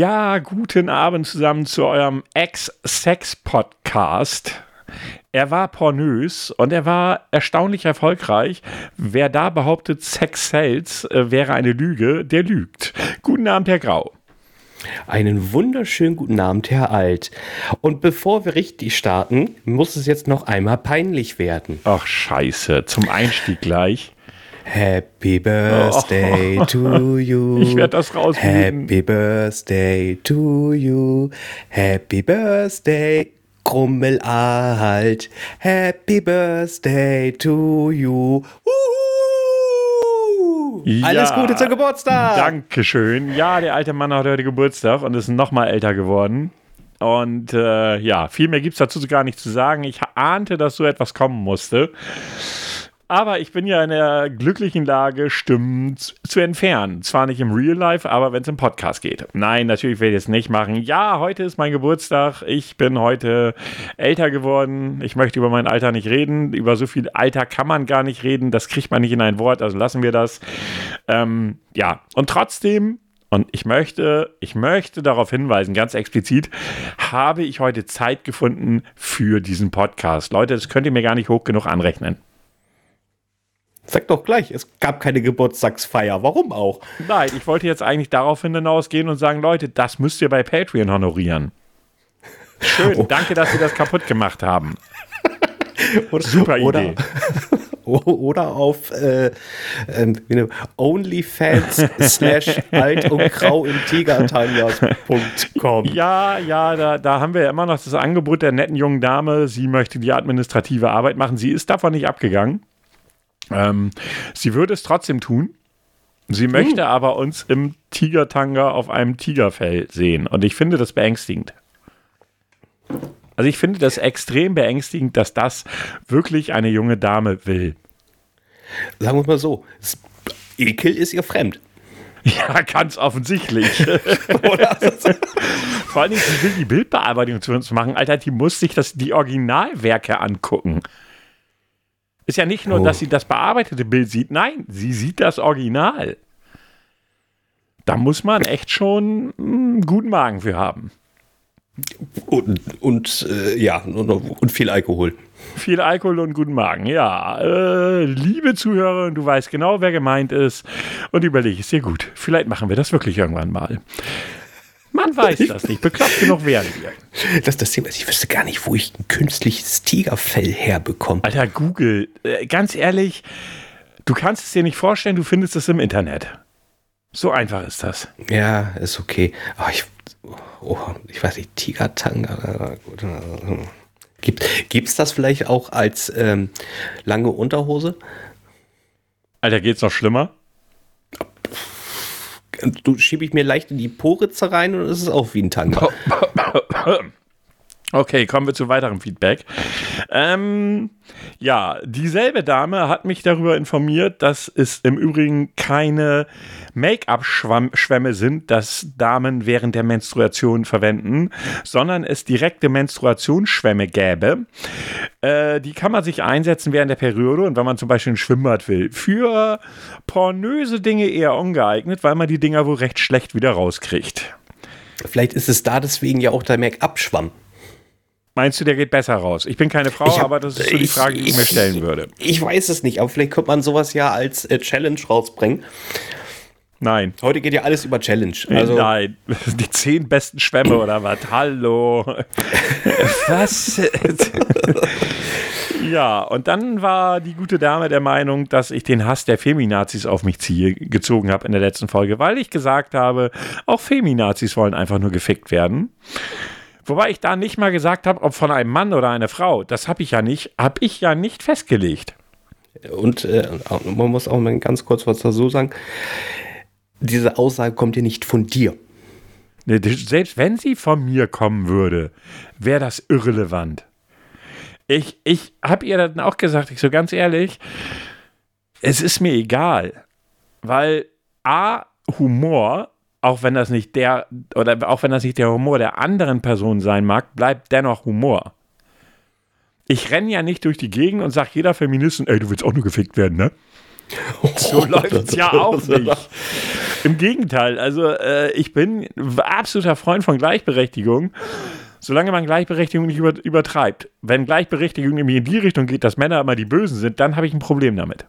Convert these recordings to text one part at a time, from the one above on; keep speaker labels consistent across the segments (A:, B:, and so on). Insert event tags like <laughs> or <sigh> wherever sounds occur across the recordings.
A: Ja, guten Abend zusammen zu eurem Ex-Sex-Podcast. Er war pornös und er war erstaunlich erfolgreich. Wer da behauptet, Sex sells, äh, wäre eine Lüge, der lügt. Guten Abend, Herr Grau.
B: Einen wunderschönen guten Abend, Herr Alt. Und bevor wir richtig starten, muss es jetzt noch einmal peinlich werden.
A: Ach, scheiße. Zum Einstieg gleich.
B: Happy Birthday oh. to <laughs> you.
A: Ich werde das rausfinden.
B: Happy Birthday to you. Happy Birthday, Krummelalt. Happy Birthday to you. Ja, Alles Gute zum Geburtstag.
A: Dankeschön. Ja, der alte Mann hat heute Geburtstag und ist noch mal älter geworden. Und äh, ja, viel mehr gibt es dazu gar nicht zu sagen. Ich ahnte, dass so etwas kommen musste. Aber ich bin ja in der glücklichen Lage, Stimmen zu entfernen. Zwar nicht im Real Life, aber wenn es im Podcast geht. Nein, natürlich werde ich es nicht machen. Ja, heute ist mein Geburtstag. Ich bin heute älter geworden. Ich möchte über mein Alter nicht reden. Über so viel Alter kann man gar nicht reden. Das kriegt man nicht in ein Wort, also lassen wir das. Ähm, ja, und trotzdem und ich möchte, ich möchte darauf hinweisen, ganz explizit, habe ich heute Zeit gefunden für diesen Podcast. Leute, das könnt ihr mir gar nicht hoch genug anrechnen.
B: Sag doch gleich, es gab keine Geburtstagsfeier. Warum auch?
A: Nein, ich wollte jetzt eigentlich darauf hinausgehen und sagen, Leute, das müsst ihr bei Patreon honorieren. Schön, oh. danke, dass Sie das kaputt gemacht haben. <laughs>
B: oder, Super Idee. <laughs> Oder, oder auf äh, äh, OnlyFans <laughs> slash alt und grau im Tigertanjas.com.
A: Ja, ja, da, da haben wir ja immer noch das Angebot der netten jungen Dame. Sie möchte die administrative Arbeit machen. Sie ist davon nicht abgegangen. Ähm, sie würde es trotzdem tun. Sie hm. möchte aber uns im Tigertanga auf einem Tigerfell sehen. Und ich finde das beängstigend. Also ich finde das extrem beängstigend, dass das wirklich eine junge Dame will.
B: Sagen wir mal so, Ekel ist ihr fremd. <laughs>
A: Ja, ganz offensichtlich. <laughs> <laughs> Vor allem, sie will die Bildbearbeitung zu uns machen. Alter, die muss sich das, die Originalwerke angucken. Ist ja nicht nur, oh. dass sie das bearbeitete Bild sieht, nein, sie sieht das Original. Da muss man echt schon einen guten Magen für haben.
B: Und, und äh, ja, und, und, viel Alkohol.
A: Viel Alkohol und guten Magen, ja. Äh, liebe Zuhörer, du weißt genau, wer gemeint ist. Und überlege es dir gut. Vielleicht machen wir das wirklich irgendwann mal. Man weiß das nicht. Bekloppt genug werden wir.
B: Das das Thema ist, ich wüsste gar nicht, wo ich ein künstliches Tigerfell herbekomme.
A: Alter, Google, äh, ganz ehrlich, du kannst es dir nicht vorstellen, du findest es im Internet. So einfach ist das.
B: Ja, ist okay. Oh, ich, oh, ich weiß nicht, Tigertanga. Gibt es das vielleicht auch als ähm, lange Unterhose?
A: Alter, geht's noch schlimmer?
B: Du schiebe ich mir leicht in die Poritze rein und es ist auch wie ein Tanga. <laughs> <laughs>
A: Okay, kommen wir zu weiterem Feedback. Ähm, ja, dieselbe Dame hat mich darüber informiert, dass es im Übrigen keine Make-up-Schwämme sind, das Damen während der Menstruation verwenden, sondern es direkte Menstruationsschwämme gäbe. Äh, die kann man sich einsetzen während der Periode und wenn man zum Beispiel ein Schwimmbad will. Für pornöse Dinge eher ungeeignet, weil man die Dinger wohl recht schlecht wieder rauskriegt.
B: Vielleicht ist es da deswegen ja auch der Make-up-Schwamm.
A: Meinst du, der geht besser raus? Ich bin keine Frau, hab, aber das ist so die Frage, die ich, ich, mir stellen würde.
B: Ich weiß es nicht, aber vielleicht könnte man sowas ja als äh, Challenge rausbringen.
A: Nein.
B: Heute geht ja alles über Challenge.
A: Also Nein. <laughs> Die zehn besten Schwämme oder was? Hallo. <laughs> was? ja, und dann war die gute Dame der Meinung, dass ich den Hass der Feminazis auf mich ziehe, gezogen habe in der letzten Folge, weil ich gesagt habe, auch Feminazis wollen einfach nur gefickt werden. Wobei ich da nicht mal gesagt habe, ob von einem Mann oder einer Frau. Das habe ich ja nicht, habe ich ja nicht festgelegt.
B: Und äh, man muss auch mal ganz kurz was dazu sagen. Diese Aussage kommt ja nicht von dir.
A: Selbst wenn sie von mir kommen würde, wäre das irrelevant. Ich, ich habe ihr dann auch gesagt, ich so ganz ehrlich, es ist mir egal. Weil A, Humor auch wenn das nicht der oder auch wenn das nicht der Humor der anderen Person sein mag, bleibt dennoch Humor. Ich renne ja nicht durch die Gegend und sage jeder Feministin, ey, du willst auch nur gefickt werden, ne? So läuft es ja auch nicht. Im Gegenteil, also äh, ich bin absoluter Freund von Gleichberechtigung, solange man Gleichberechtigung nicht über, übertreibt. Wenn Gleichberechtigung nämlich in die Richtung geht, dass Männer immer die Bösen sind, dann habe ich ein Problem damit.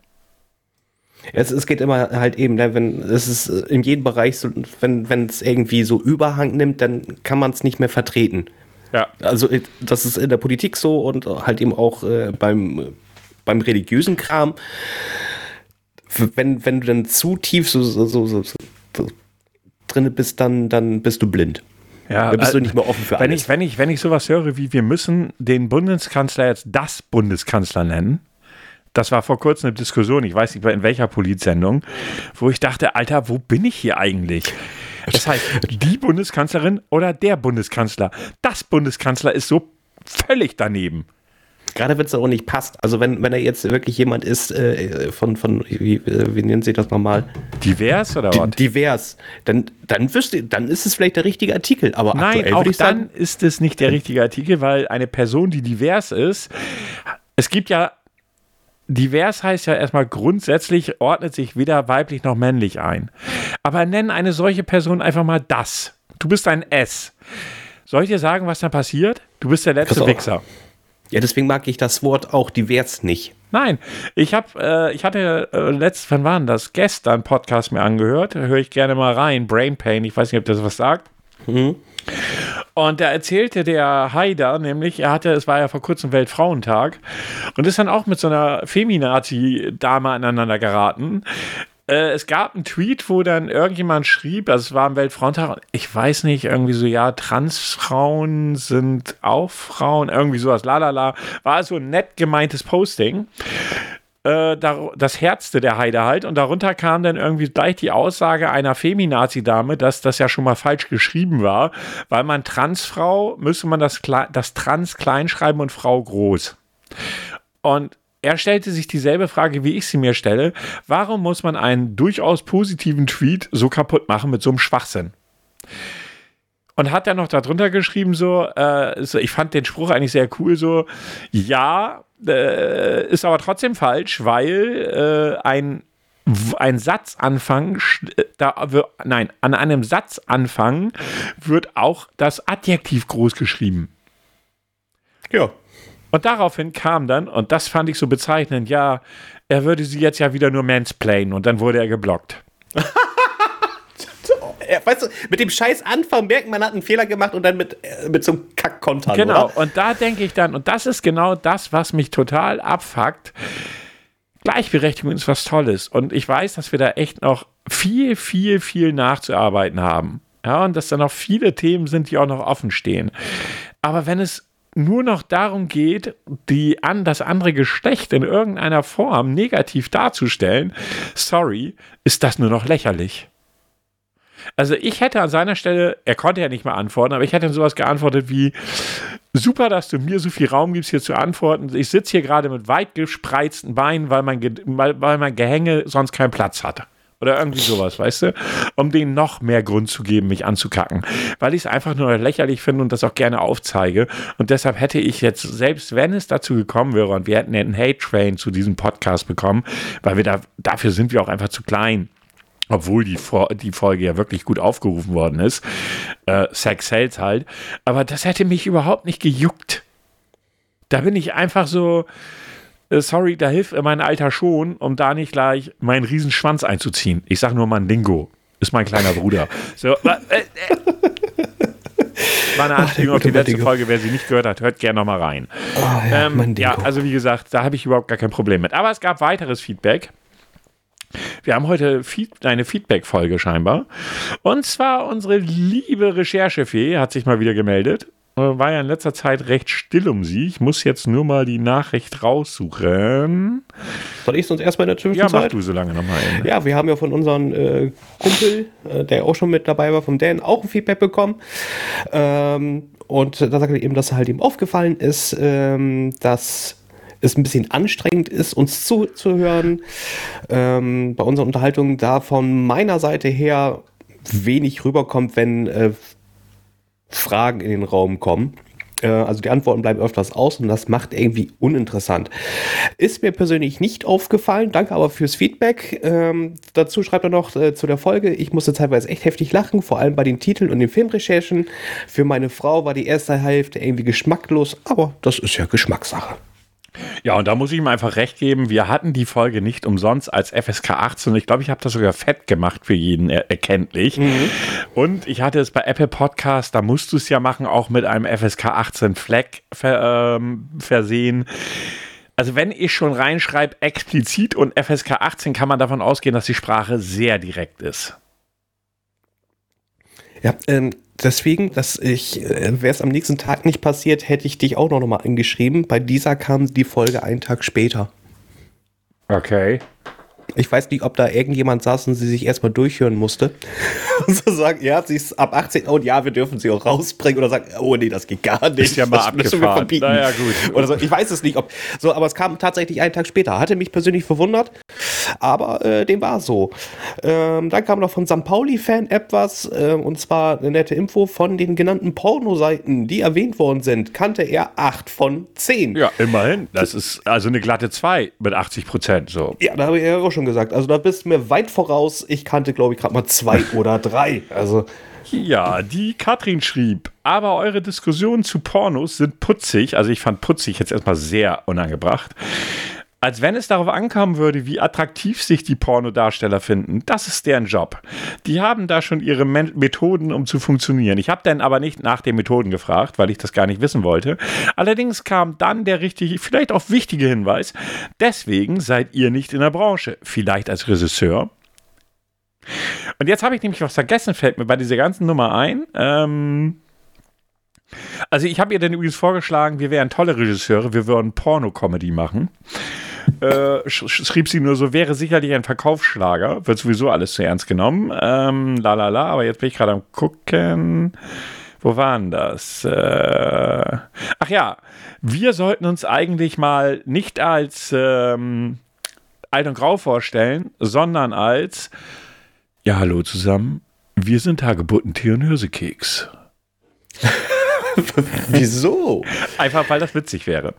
B: Es, es geht immer halt eben, ne, wenn es ist in jedem Bereich so, wenn wenn es irgendwie so Überhang nimmt, dann kann man es nicht mehr vertreten.
A: Ja.
B: Also äh, das ist in der Politik so und halt eben auch äh, beim beim religiösen Kram. Wenn wenn du dann zu tief so so, so, so, so drin bist, dann dann bist du blind.
A: Ja,
B: Da bist du
A: äh,
B: nicht mehr offen für
A: wenn
B: alles.
A: ich, wenn, ich, wenn ich sowas höre wie, wir müssen den Bundeskanzler jetzt das Bundeskanzler nennen, das war vor kurzem eine Diskussion, ich weiß nicht mehr in welcher Politsendung, wo ich dachte, Alter, wo bin ich hier eigentlich? Das heißt, die Bundeskanzlerin oder der Bundeskanzler? Das Bundeskanzler ist so völlig daneben.
B: Gerade wenn es auch nicht passt. Also wenn, wenn er jetzt wirklich jemand ist äh, von, von wie, äh, wie nennen Sie das nochmal?
A: Divers oder was?
B: Divers. Dann, dann, wüsste, dann ist es vielleicht der richtige Artikel. Aber
A: Nein,
B: aktuell
A: auch dann
B: sagen,
A: ist es nicht der richtige Artikel, weil eine Person, die divers ist, es gibt ja, divers heißt ja erstmal grundsätzlich, ordnet sich weder weiblich noch männlich ein. Aber nenn eine solche Person einfach mal das. Du bist ein S. Soll ich dir sagen, was dann passiert? Du bist der letzte. Wichser.
B: ja, deswegen mag ich das Wort auch divers nicht.
A: Nein, ich habe, äh, ich hatte äh, letzt, wann waren das? Gestern Podcast mir angehört, höre ich gerne mal rein. Brain Pain, ich weiß nicht, ob das was sagt. Und da erzählte der Haider, nämlich, er hatte, es war ja vor kurzem Weltfrauentag und ist dann auch mit so einer Feminazi-Dame aneinander geraten. Äh, es gab einen Tweet, wo dann irgendjemand schrieb, also es war am Weltfrauentag, ich weiß nicht, irgendwie so, ja, Transfrauen sind auch Frauen, irgendwie sowas, lalala. War so ein nett gemeintes Posting äh, das herzte der Heide halt und darunter kam dann irgendwie gleich die Aussage einer Feminazi-Dame, dass das ja schon mal falsch geschrieben war, weil man Transfrau müsste man das, das Trans klein schreiben und Frau groß. Und er stellte sich dieselbe Frage, wie ich sie mir stelle. Warum muss man einen durchaus positiven Tweet so kaputt machen mit so einem Schwachsinn? Und hat dann noch darunter geschrieben, so, äh, so, ich fand den Spruch eigentlich sehr cool, so, ja, äh, ist aber trotzdem falsch, weil äh, ein, ein Satzanfang, äh, da, nein, an einem Satzanfang wird auch das Adjektiv groß geschrieben.
B: Ja.
A: Und daraufhin kam dann, und das fand ich so bezeichnend, ja, er würde sie jetzt ja wieder nur mansplainen und dann wurde er geblockt. <laughs>
B: Weißt du, mit dem scheiß Anfang merkt man, hat einen Fehler gemacht und dann mit, äh, mit so einem Kack-Kontern,
A: Genau,
B: oder?
A: und da denke ich dann, und das ist genau das, was mich total abfuckt. Gleichberechtigung ist was Tolles. Und ich weiß, dass wir da echt noch viel, viel, viel nachzuarbeiten haben. Ja, und dass da noch viele Themen sind, die auch noch offen stehen. Aber wenn es nur noch darum geht, die an das andere Geschlecht in irgendeiner Form negativ darzustellen, sorry, ist das nur noch lächerlich. Also ich hätte an seiner Stelle, er konnte ja nicht mal antworten, aber ich hätte sowas geantwortet wie, super, dass du mir so viel Raum gibst, hier zu antworten. Ich sitze hier gerade mit weit gespreizten Beinen, weil mein, Ge weil, mein Gehänge sonst keinen Platz hat. Oder irgendwie sowas, weißt du? Um denen noch mehr Grund zu geben, mich anzukacken. Weil ich es einfach nur lächerlich finde und das auch gerne aufzeige. Und deshalb hätte ich jetzt, selbst wenn es dazu gekommen wäre und wir hätten einen Hate-Train zu diesem Podcast bekommen, weil wir da, dafür sind wir auch einfach zu klein obwohl die, die Folge ja wirklich gut aufgerufen worden ist. Äh, Sex Sales halt. Aber das hätte mich überhaupt nicht gejuckt. Da bin ich einfach so, äh, sorry, da hilft mein Alter schon, um da nicht gleich meinen Riesenschwanz einzuziehen. Ich sag nur Mandingo. Ist mein kleiner Bruder. So, äh, äh, war eine <laughs> Anspielung auf die letzte
B: Mandingo.
A: Folge. Wer sie nicht gehört hat, hört gerne nochmal rein.
B: Oh, ja,
A: Ähm, ja, also wie gesagt, da habe ich überhaupt gar kein Problem mit. Aber es gab weiteres Feedback. Wir haben heute Feed eine Feedback-Folge scheinbar. Und zwar unsere liebe Recherchefee hat sich mal wieder gemeldet. Äh, War ja in letzter Zeit recht still um sie. Ich muss jetzt nur mal die Nachricht raussuchen.
B: Soll ich sonst erstmal in der
A: Ja, mach
B: Zwischenzeit?
A: du so lange nochmal.
B: Ja, wir haben ja von unserem äh, Kumpel, äh, der auch schon mit dabei war, vom Dan, auch ein Feedback bekommen. Ähm, und da sagt er eben, dass halt ihm aufgefallen ist, ähm, dass es ein bisschen anstrengend ist, uns zuzuhören. Ähm, bei unserer Unterhaltung da von meiner Seite her wenig rüberkommt, wenn äh, Fragen in den Raum kommen. Äh, also die Antworten bleiben öfters aus und das macht irgendwie uninteressant. Ist mir persönlich nicht aufgefallen, danke aber fürs Feedback. Ähm, dazu schreibt er noch äh, zu der Folge, ich musste teilweise echt heftig lachen, vor allem bei den Titeln und den Filmrecherchen. Für meine Frau war die erste Hälfte irgendwie geschmacklos, aber das ist ja Geschmackssache.
A: Ja, und da muss ich ihm einfach recht geben, wir hatten die Folge nicht umsonst als FSK 18. Ich glaube, ich habe das sogar fett gemacht für jeden er erkenntlich. Mhm. Und ich hatte es bei Apple Podcast, da musst du es ja machen, auch mit einem FSK 18 Flag ver, ähm, versehen. Also wenn ich schon reinschreibe explizit und FSK 18, kann man davon ausgehen, dass die Sprache sehr direkt ist.
B: Ja, ähm, deswegen, dass ich, äh, wäre es am nächsten Tag nicht passiert, hätte ich dich auch noch mal angeschrieben. Bei dieser kam die Folge einen Tag später.
A: Okay.
B: Ich weiß nicht, ob da irgendjemand saß und sie sich erstmal durchhören musste. <laughs> und so sagen, ja, sie ist ab 18 und ja, wir dürfen sie auch rausbringen. Oder sagen, oh nee, das geht gar nicht. Ist
A: ja mal das abgefahren. Wir verbieten.
B: Naja, gut. Oder so. Ich weiß es nicht, ob. So, aber es kam tatsächlich einen Tag später. Hatte mich persönlich verwundert. Aber äh, dem war so. Ähm, dann kam noch von St. Pauli-Fan etwas. Äh, und zwar eine nette Info von den genannten Pornoseiten, die erwähnt worden sind. Kannte er 8 von 10.
A: Ja, immerhin. Das ist also eine glatte 2 mit 80 Prozent. So.
B: Ja, da habe ich ja auch schon schon gesagt. Also da bist du mir weit voraus. Ich kannte, glaube ich, gerade mal zwei <laughs> oder drei. Also.
A: Ja, die Katrin schrieb, aber eure Diskussionen zu Pornos sind putzig. Also ich fand putzig jetzt erstmal sehr unangebracht. Als wenn es darauf ankommen würde, wie attraktiv sich die Pornodarsteller finden. Das ist deren Job. Die haben da schon ihre Methoden, um zu funktionieren. Ich habe dann aber nicht nach den Methoden gefragt, weil ich das gar nicht wissen wollte. Allerdings kam dann der richtige, vielleicht auch wichtige Hinweis. Deswegen seid ihr nicht in der Branche. Vielleicht als Regisseur. Und jetzt habe ich nämlich was vergessen, fällt mir bei dieser ganzen Nummer ein. Ähm, also ich habe ihr dann übrigens vorgeschlagen, wir wären tolle Regisseure, wir würden Porno-Comedy machen äh, schrieb sie nur so, wäre sicherlich ein Verkaufsschlager, wird sowieso alles zu ernst genommen. Ähm, la aber jetzt bin ich gerade am gucken. Wo waren das? Äh, ach ja, wir sollten uns eigentlich mal nicht als ähm, Alt und Grau vorstellen, sondern als Ja, hallo zusammen, wir sind Hagebuttentier und Hirsekeks. <laughs> <laughs>
B: Wieso?
A: Einfach weil das witzig wäre.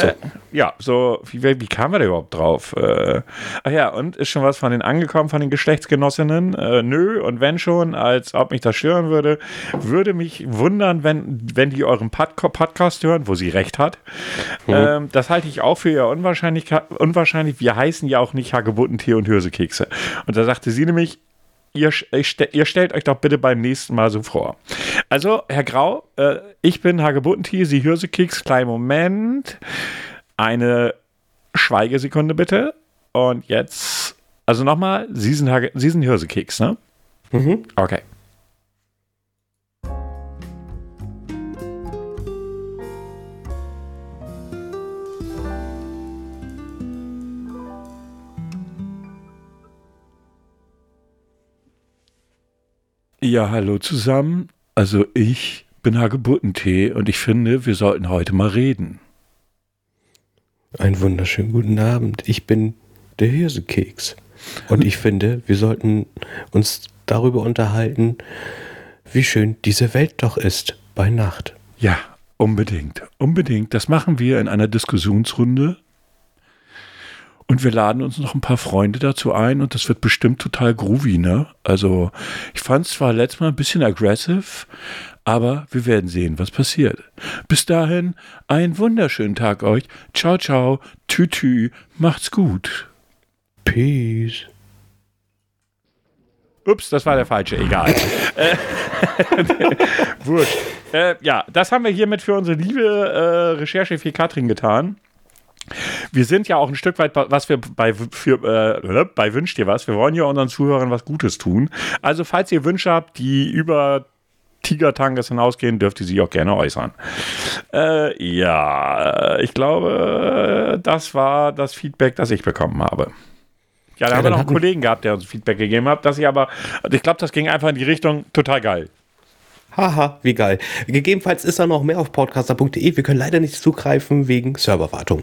A: So. Äh, ja, so, wie, wie kamen wir da überhaupt drauf? Äh, ach ja, und ist schon was von den angekommen, von den Geschlechtsgenossinnen? Äh, nö, und wenn schon, als ob mich das stören würde, würde mich wundern, wenn, wenn die euren Pod Podcast hören, wo sie recht hat. Mhm. Ähm, das halte ich auch für eher unwahrscheinlich, unwahrscheinlich. Wir heißen ja auch nicht Hagebuttentee und Hirsekekse. Und da sagte sie nämlich, ihr, ihr, stellt euch doch bitte beim nächsten Mal so vor. Also, Herr Grau, äh, ich bin Hagebuttentier, Sie Hirsekeks, kleinen Moment. Eine Schweigesekunde bitte. Und jetzt, also nochmal, Sie sind, Hage, Sie sind Hirsekeks, ne? Mhm. Okay. Ja, hallo zusammen. Also ich bin Hagebuttentee und ich finde, wir sollten heute mal reden.
B: Einen wunderschönen guten Abend. Ich bin der Hirsekeks. Und ich finde, wir sollten uns darüber unterhalten, wie schön diese Welt doch ist bei Nacht.
A: Ja, unbedingt. Unbedingt. Das machen wir in einer Diskussionsrunde und wir laden uns noch ein paar Freunde dazu ein und das wird bestimmt total groovy, ne? Also, ich fand es zwar letztes Mal ein bisschen aggressive, aber wir werden sehen, was passiert. Bis dahin, einen wunderschönen Tag euch. Ciao, ciao. Tü, Macht's gut.
B: Peace.
A: Ups, das war der falsche, egal. <laughs> Äh, <laughs> wurscht. Äh, ja, das haben wir hiermit für unsere liebe äh, Recherche für Katrin getan. Wir sind ja auch ein Stück weit, was wir bei, für, äh, bei Wünscht dir was. Wir wollen ja unseren Zuhörern was Gutes tun. Also, falls ihr Wünsche habt, die über Tigertanges hinausgehen, dürft ihr sie auch gerne äußern. Äh, ja, ich glaube, das war das Feedback, das ich bekommen habe. Ja, da ja, haben wir noch einen Kollegen gehabt, der uns Feedback gegeben hat, dass ich aber, ich glaube, das ging einfach in die Richtung total geil.
B: Haha, wie geil. Gegebenenfalls ist da noch mehr auf podcaster.de. Wir können leider nicht zugreifen wegen Serverwartung.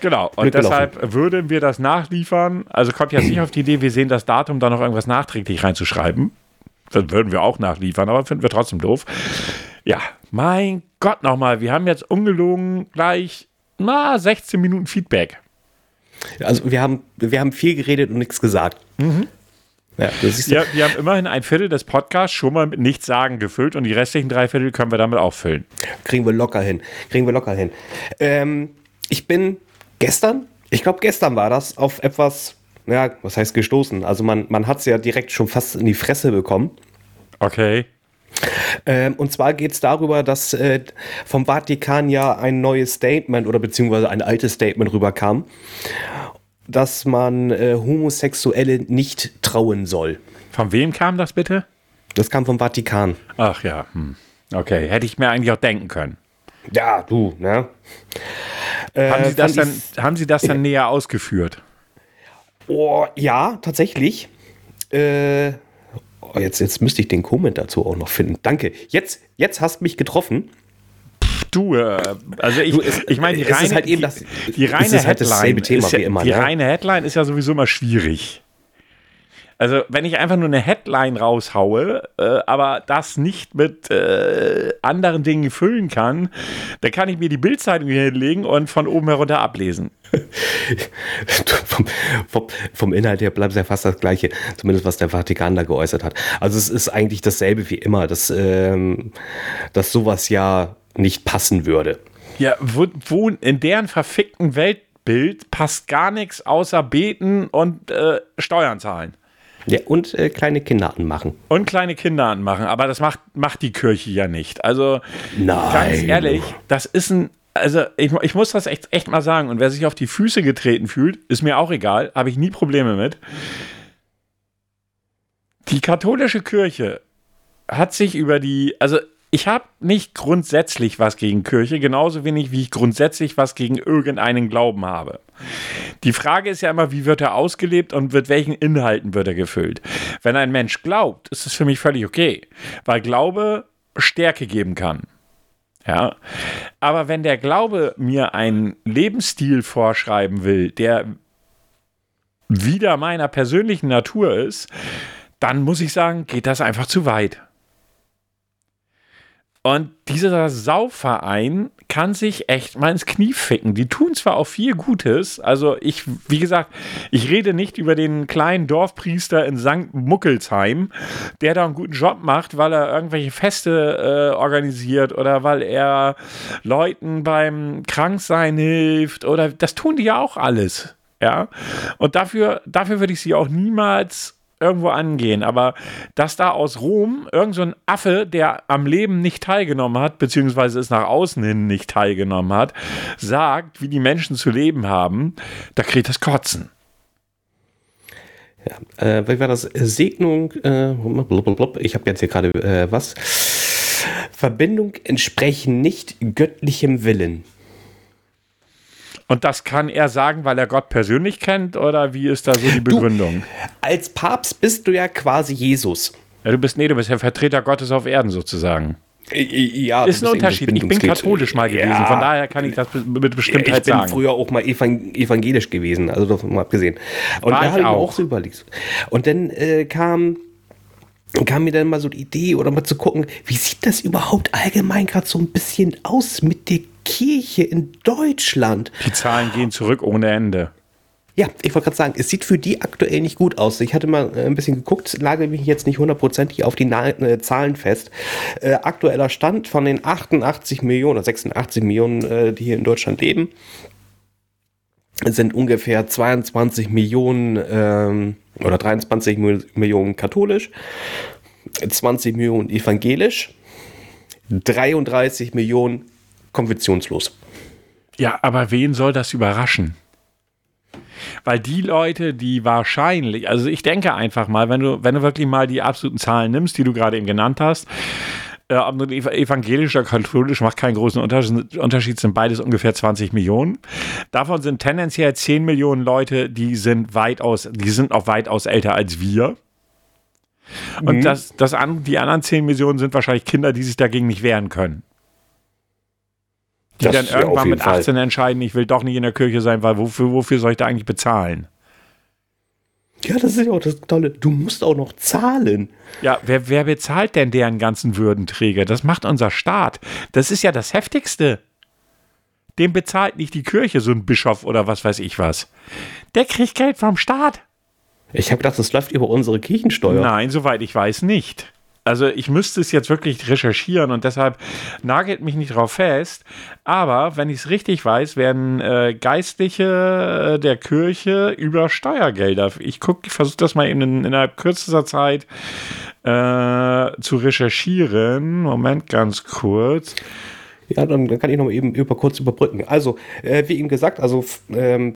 A: Genau, und deshalb gelaufen. würden wir das nachliefern. Also kommt ja nicht <clears throat> auf die Idee, wir sehen das Datum, da noch irgendwas nachträglich reinzuschreiben. Das würden wir auch nachliefern, aber finden wir trotzdem doof. Ja, mein Gott nochmal, wir haben jetzt ungelogen gleich na, 16 Minuten Feedback.
B: Also wir haben, wir haben viel geredet und nichts gesagt. Mhm.
A: Ja, ja, wir haben immerhin ein Viertel des Podcasts schon mal mit nichts sagen gefüllt und die restlichen drei Viertel können wir damit auffüllen.
B: Kriegen wir locker hin. Kriegen wir locker hin. Ähm, ich bin gestern, ich glaube gestern war das, auf etwas, ja, was heißt gestoßen? Also man, man hat es ja direkt schon fast in die Fresse bekommen.
A: Okay.
B: Ähm, und zwar geht es darüber, dass äh, vom Vatikan ja ein neues Statement oder beziehungsweise ein altes Statement rüberkam dass man äh, Homosexuelle nicht trauen soll.
A: Von wem kam das bitte?
B: Das kam vom Vatikan.
A: Ach ja, hm. okay. Hätte ich mir eigentlich auch denken können.
B: Ja, du, ne?
A: Äh, haben, Sie das dann, haben Sie das dann näher ausgeführt?
B: Oh, ja, tatsächlich. Äh, oh, jetzt, jetzt müsste ich den Comment dazu auch noch finden. Danke. Jetzt, jetzt hast mich getroffen
A: du, äh, also ich, ich meine, die reine,
B: halt eben das,
A: die, die reine halt Headline, ist ja, immer, die ne? reine Headline ist ja sowieso immer schwierig. Also, wenn ich einfach nur eine Headline raushaue, äh, aber das nicht mit äh, anderen Dingen füllen kann, dann kann ich mir die Bildzeitung hinlegen und von oben herunter ablesen. <laughs>
B: vom, vom, vom, Inhalt her bleibt es ja fast das Gleiche, zumindest was der Vatikan da geäußert hat. Also, es ist eigentlich dasselbe wie immer, dass, ähm, dass sowas ja nicht passen würde.
A: Ja, wo, wo in deren verfickten Weltbild passt gar nichts außer beten und äh, Steuern zahlen.
B: Ja, und äh, kleine Kinder anmachen.
A: Und kleine Kinder anmachen, aber das macht, macht die Kirche ja nicht. Also, Nein. ganz ehrlich, das ist ein. Also, ich, ich muss das echt, echt mal sagen. Und wer sich auf die Füße getreten fühlt, ist mir auch egal, habe ich nie Probleme mit. Die katholische Kirche hat sich über die, also ich habe nicht grundsätzlich was gegen Kirche, genauso wenig wie ich grundsätzlich was gegen irgendeinen Glauben habe. Die Frage ist ja immer, wie wird er ausgelebt und mit welchen Inhalten wird er gefüllt. Wenn ein Mensch glaubt, ist es für mich völlig okay, weil Glaube Stärke geben kann. Ja, aber wenn der Glaube mir einen Lebensstil vorschreiben will, der wieder meiner persönlichen Natur ist, dann muss ich sagen, geht das einfach zu weit. Und dieser Sauverein kann sich echt mal ins Knie ficken. Die tun zwar auch viel Gutes. Also ich, wie gesagt, ich rede nicht über den kleinen Dorfpriester in St. Muckelsheim, der da einen guten Job macht, weil er irgendwelche Feste äh, organisiert oder weil er Leuten beim Kranksein hilft oder das tun die ja auch alles. Ja. Und dafür, dafür würde ich sie auch niemals irgendwo angehen. Aber dass da aus Rom irgend so ein Affe, der am Leben nicht teilgenommen hat, beziehungsweise es nach außen hin nicht teilgenommen hat, sagt, wie die Menschen zu leben haben, da kriegt das Kotzen.
B: Ja, äh, wie war das? Segnung, äh, ich habe jetzt hier gerade äh, was. Verbindung entsprechen nicht göttlichem Willen.
A: Und das kann er sagen, weil er Gott persönlich kennt oder wie ist da so die Begründung?
B: Du, als Papst bist du ja quasi Jesus.
A: Ja, du bist nee, du bist ja Vertreter Gottes auf Erden sozusagen.
B: Ja,
A: ist ein Unterschied. Ich bin katholisch mal gewesen, ja, von daher kann ich das mit Bestimmtheit sagen.
B: Ich bin früher auch mal evangelisch gewesen, also davon mal abgesehen. Und War da habe ich auch so überlegt. Und dann äh, kam kam mir dann mal so die Idee oder mal zu gucken, wie sieht das überhaupt allgemein gerade so ein bisschen aus mit der Kirche in Deutschland?
A: Die Zahlen gehen zurück ohne Ende.
B: Ja, ich wollte gerade sagen, es sieht für die aktuell nicht gut aus. Ich hatte mal äh, ein bisschen geguckt, lage mich jetzt nicht hundertprozentig auf die Na äh, Zahlen fest. Äh, aktueller Stand von den 88 Millionen oder 86 Millionen, äh, die hier in Deutschland leben, sind ungefähr 22 Millionen ähm, oder 23 Millionen katholisch, 20 Millionen evangelisch, 33 Millionen konfessionslos.
A: Ja, aber wen soll das überraschen? Weil die Leute, die wahrscheinlich, also ich denke einfach mal, wenn du, wenn du wirklich mal die absoluten Zahlen nimmst, die du gerade eben genannt hast, äh, ob nun evangelisch oder katholisch macht keinen großen Unterschied, sind beides ungefähr 20 Millionen. Davon sind tendenziell 10 Millionen Leute, die sind weitaus, die sind auch weitaus älter als wir. Und mhm. das, das an, die anderen 10 Millionen sind wahrscheinlich Kinder, die sich dagegen nicht wehren können. Die das dann irgendwann mit 18 Fall. entscheiden, ich will doch nicht in der Kirche sein, weil wofür, wofür soll ich da eigentlich bezahlen?
B: Ja, das ist ja auch das Tolle. Du musst auch noch zahlen.
A: Ja, wer, wer bezahlt denn deren ganzen Würdenträger? Das macht unser Staat. Das ist ja das Heftigste. Dem bezahlt nicht die Kirche so ein Bischof oder was weiß ich was. Der kriegt Geld vom Staat.
B: Ich habe gedacht, das läuft über unsere Kirchensteuer.
A: Nein, soweit ich weiß nicht. Also ich müsste es jetzt wirklich recherchieren und deshalb nagelt mich nicht drauf fest. Aber wenn ich es richtig weiß, werden äh, Geistliche äh, der Kirche über Steuergelder. Ich gucke, ich versuche das mal eben in, innerhalb kürzester Zeit äh, zu recherchieren. Moment, ganz kurz.
B: Ja, dann kann ich noch mal eben über, kurz überbrücken. Also, äh, wie eben gesagt, also ähm,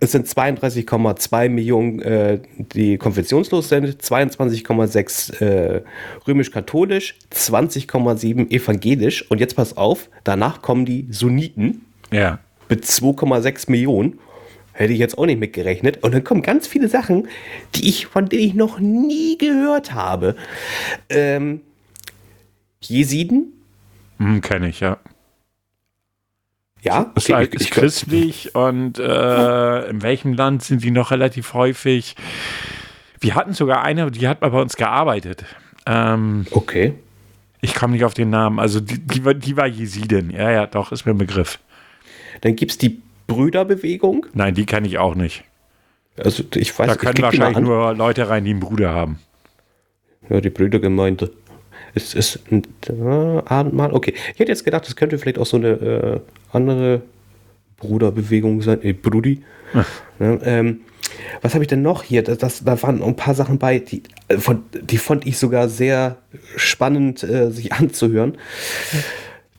B: es sind 32,2 Millionen, äh, die konfessionslos sind, 22,6 äh, römisch-katholisch, 20,7 evangelisch. Und jetzt pass auf, danach kommen die Sunniten
A: Ja.
B: mit 2,6 Millionen. Hätte ich jetzt auch nicht mitgerechnet. Und dann kommen ganz viele Sachen, die ich, von denen ich noch nie gehört habe. Ähm, Jesiden,
A: Hm, Kenne ich, ja.
B: Ja,
A: Ist, halt, ist christlich und äh, in welchem Land sind die noch relativ häufig? Wir hatten sogar eine, die hat mal bei uns gearbeitet. Ähm,
B: Okay.
A: ich komme nicht auf den Namen. Also die, die, war, die war Jesidin. Ja, ja, doch, ist mir ein Begriff.
B: Dann gibt es die Brüderbewegung.
A: Nein, die kenne ich auch nicht.
B: Also ich weiß
A: Da
B: ich
A: können wahrscheinlich nur Leute rein, die einen Bruder haben.
B: Ja, die Brüdergemeinde. Es ist ein äh, Abendmahl. Okay. Ich hätte jetzt gedacht, das könnte vielleicht auch so eine äh, andere Bruderbewegung sein. Äh, Brudi. Ja, ähm, was habe ich denn noch hier? Das, das, da waren ein paar Sachen bei, die, äh, von, die fand ich sogar sehr spannend, äh, sich <laughs> anzuhören.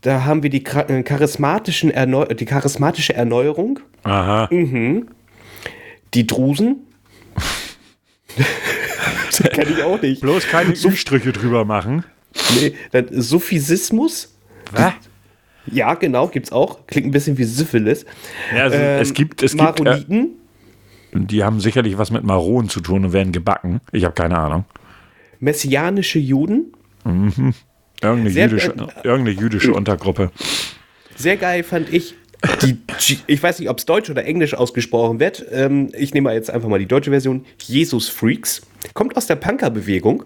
B: Da haben wir die, äh, charismatischen Erneu die charismatische Erneuerung,
A: Aha.
B: die Drusen. <laughs> <laughs> das kenne ich auch nicht.
A: Bloß keine Striche drüber machen.
B: Nee, dann Sophisismus.
A: Was?
B: Ja, genau, gibt's auch. Klingt ein bisschen wie Syphilis.
A: Ja, also
B: Ähm,
A: es gibt, es gibt, äh,
B: Maroniten,
A: die haben sicherlich was mit Maronen zu tun und werden gebacken. Ich habe keine Ahnung.
B: messianische Juden.
A: Irgendeine
B: Sehr-
A: jüdische, irgendeine jüdische Untergruppe.
B: Sehr geil fand ich. Die, ich weiß nicht, ob es Deutsch oder Englisch ausgesprochen wird. Ähm, ich nehme mal jetzt einfach mal die deutsche Version. Jesus Freaks. Kommt aus der Punkerbewegung.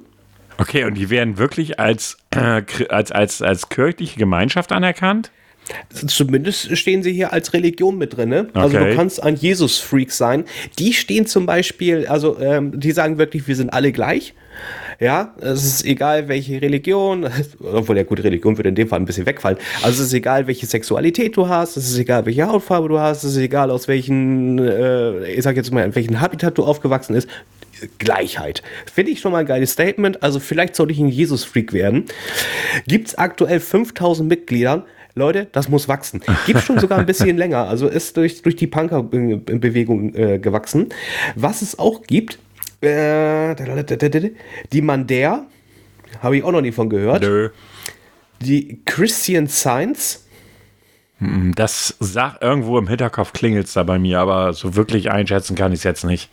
A: Okay, und die werden wirklich als, äh, als, als, als kirchliche Gemeinschaft anerkannt?
B: Zumindest stehen sie hier als Religion mit drin. Ne? Also
A: Okay.
B: du kannst ein Jesus-Freak sein. Die stehen zum Beispiel, also ähm, die sagen wirklich, wir sind alle gleich. Ja, es ist egal, welche Religion, <laughs> obwohl ja gut, Religion würde in dem Fall ein bisschen wegfallen. Also es ist egal, welche Sexualität du hast, es ist egal, welche Hautfarbe du hast, es ist egal, aus welchen, äh, ich sag jetzt mal, in welchem Habitat du aufgewachsen bist. Gleichheit. Finde ich schon mal ein geiles Statement. Also vielleicht sollte ich ein Jesus-Freak werden. Gibt es aktuell 5000 Mitgliedern. Leute, das muss wachsen. Gibt schon sogar ein bisschen <laughs> länger. Also ist durch, durch die Punker-Bewegung äh, gewachsen. Was es auch gibt, äh, die Mandär, habe ich auch noch nie von gehört.
A: Nö.
B: Die Christian Science.
A: Das sagt irgendwo im Hinterkopf klingelt es da bei mir, aber so wirklich einschätzen kann ich es jetzt nicht.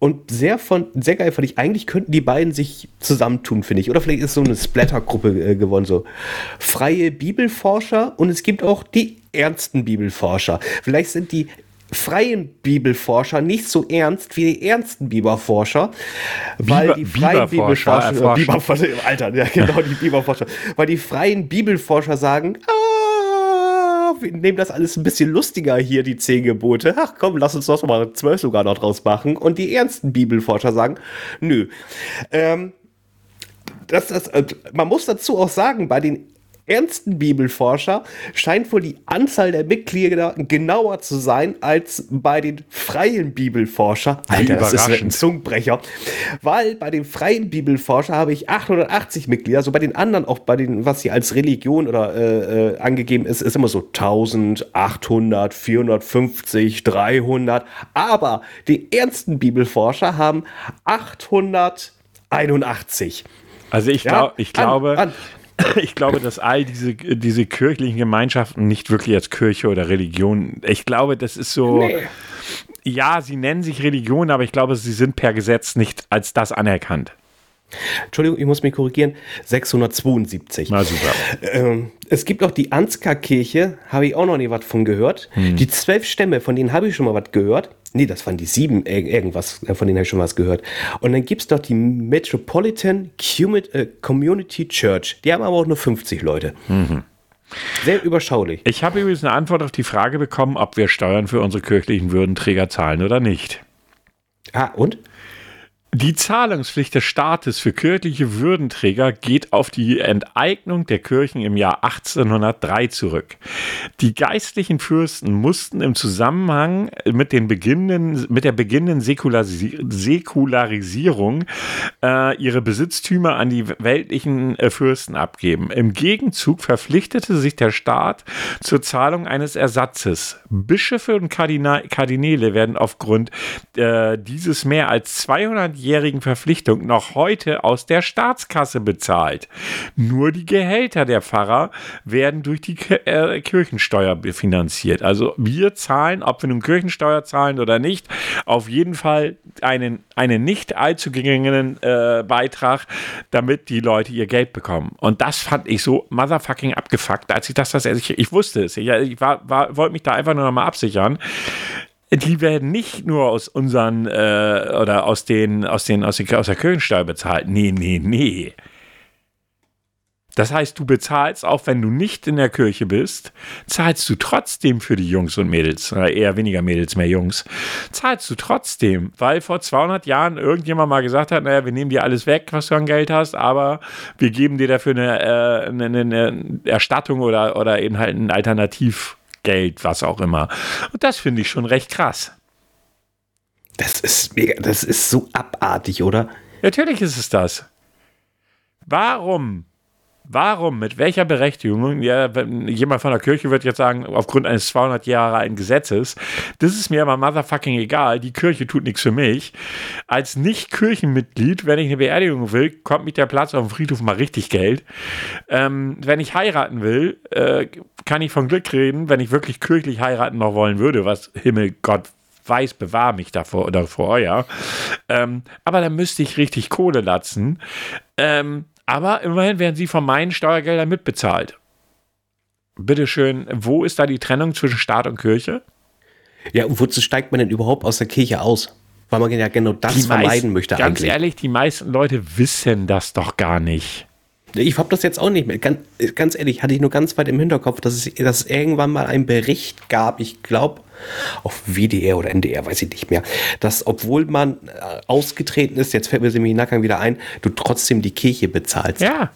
B: Und sehr, von, sehr geil fand ich, eigentlich könnten die beiden sich zusammentun, finde ich. Oder vielleicht ist so eine Splatter-Gruppe äh, geworden, so freie Bibelforscher und es gibt auch die ernsten Bibelforscher. Vielleicht sind die freien Bibelforscher nicht so ernst wie die ernsten Bibelforscher, weil
A: Biber-
B: die freien
A: Biberforscher
B: Bibelforscher, äh, Alter, ja <laughs> genau, die Bibelforscher, weil die freien Bibelforscher sagen, ah, wir nehmen das alles ein bisschen lustiger hier, die zehn Gebote. Ach komm, lass uns doch mal zwölf sogar noch draus machen. Und die ernsten Bibelforscher sagen, nö. Ähm, das, das, äh, man muss dazu auch sagen, bei den ernsten Bibelforscher scheint wohl die Anzahl der Mitglieder genauer zu sein als bei den freien Bibelforscher. Alter, das ist ein. Zungenbrecher. Weil bei den freien Bibelforscher habe ich 880 Mitglieder, so bei den anderen, auch bei den, was hier als Religion oder äh, äh, angegeben ist, ist immer so 1800, 450, 300. Aber die ernsten Bibelforscher haben 881.
A: Also ich,
B: Ja,
A: glaub, ich
B: an-
A: glaube,
B: an. <laughs>
A: ich glaube, dass all diese, diese kirchlichen Gemeinschaften nicht wirklich als Kirche oder Religion, ich glaube, das ist so,
B: Nee.
A: ja, sie nennen sich Religion, aber ich glaube, sie sind per Gesetz nicht als das anerkannt.
B: Entschuldigung, ich muss mich korrigieren. 672.
A: Na super.
B: Ähm, es gibt auch die Ansgar-Kirche, habe ich auch noch nie was von gehört. Die zwölf Stämme, von denen habe ich schon mal was gehört. Nee, das waren die sieben, irgendwas, äh, von denen habe ich schon was gehört. Und dann gibt es noch die Metropolitan äh, Community Church. Die haben aber auch nur 50 Leute. Mhm. Sehr überschaulich.
A: Ich habe übrigens eine Antwort auf die Frage bekommen, ob wir Steuern für unsere kirchlichen Würdenträger zahlen oder nicht.
B: Ah, und?
A: Die Zahlungspflicht des Staates für kirchliche Würdenträger geht auf die Enteignung der Kirchen im Jahr 1803 zurück. Die geistlichen Fürsten mussten im Zusammenhang mit, den beginnenden, mit der beginnenden Säkularisi Säkularisierung äh, ihre Besitztümer an die weltlichen äh, Fürsten abgeben. Im Gegenzug verpflichtete sich der Staat zur Zahlung eines Ersatzes. Bischöfe und Kardina Kardinäle werden aufgrund äh, dieses mehr als 200 jährigen Verpflichtung noch heute aus der Staatskasse bezahlt. Nur die Gehälter der Pfarrer werden durch die äh, Kirchensteuer finanziert. Also wir zahlen, ob wir nun Kirchensteuer zahlen oder nicht, auf jeden Fall einen, einen nicht allzu geringen äh, Beitrag, damit die Leute ihr Geld bekommen. Und das fand ich so motherfucking abgefuckt, als ich das, das ich, ich wusste es. Ich, ich war, war, wollte mich da einfach nur noch mal absichern die werden nicht nur aus unseren äh, oder aus den, aus den, aus den, aus der Kirchensteuer bezahlt. Nee, nee, nee. Das heißt, du bezahlst, auch wenn du nicht in der Kirche bist, zahlst du trotzdem für die Jungs und Mädels, eher weniger Mädels, mehr Jungs, zahlst du trotzdem, weil vor 200 Jahren irgendjemand mal gesagt hat, naja, wir nehmen dir alles weg, was du an Geld hast, aber wir geben dir dafür eine, äh, eine, eine Erstattung oder, oder eben halt ein Alternativ. Geld, was auch immer. Und das finde ich schon recht krass.
B: Das ist mega, das ist so abartig, oder?
A: Natürlich ist es das. Warum Warum, mit welcher Berechtigung, ja, jemand von der Kirche wird jetzt sagen, aufgrund eines 200 Jahre alten Gesetzes, das ist mir aber motherfucking egal, die Kirche tut nichts für mich. Als Nicht-Kirchenmitglied, wenn ich eine Beerdigung will, kommt mit der Platz auf dem Friedhof mal richtig Geld. Ähm, wenn ich heiraten will, äh, kann ich von Glück reden, wenn ich wirklich kirchlich heiraten noch wollen würde, was Himmel, Gott weiß, bewahr mich davor oder vor ja. Ähm, aber dann müsste ich richtig Kohle latzen. Ähm, aber immerhin werden sie von meinen Steuergeldern mitbezahlt. Bitteschön, wo ist da die Trennung zwischen Staat und Kirche?
B: Ja, und wozu steigt man denn überhaupt aus der Kirche aus? Weil man ja genau das die vermeiden meisten, möchte
A: ganz eigentlich. Ganz ehrlich, die meisten Leute wissen das doch gar nicht.
B: Ich habe das jetzt auch nicht mehr. Ganz, ganz, ehrlich, hatte ich nur ganz weit im Hinterkopf, dass es, dass es irgendwann mal einen Bericht gab, ich glaube, auf WDR oder NDR, weiß ich nicht mehr, dass obwohl man äh, ausgetreten ist, jetzt fällt mir nämlich im Nacken wieder ein, du trotzdem die Kirche bezahlst.
A: Ja.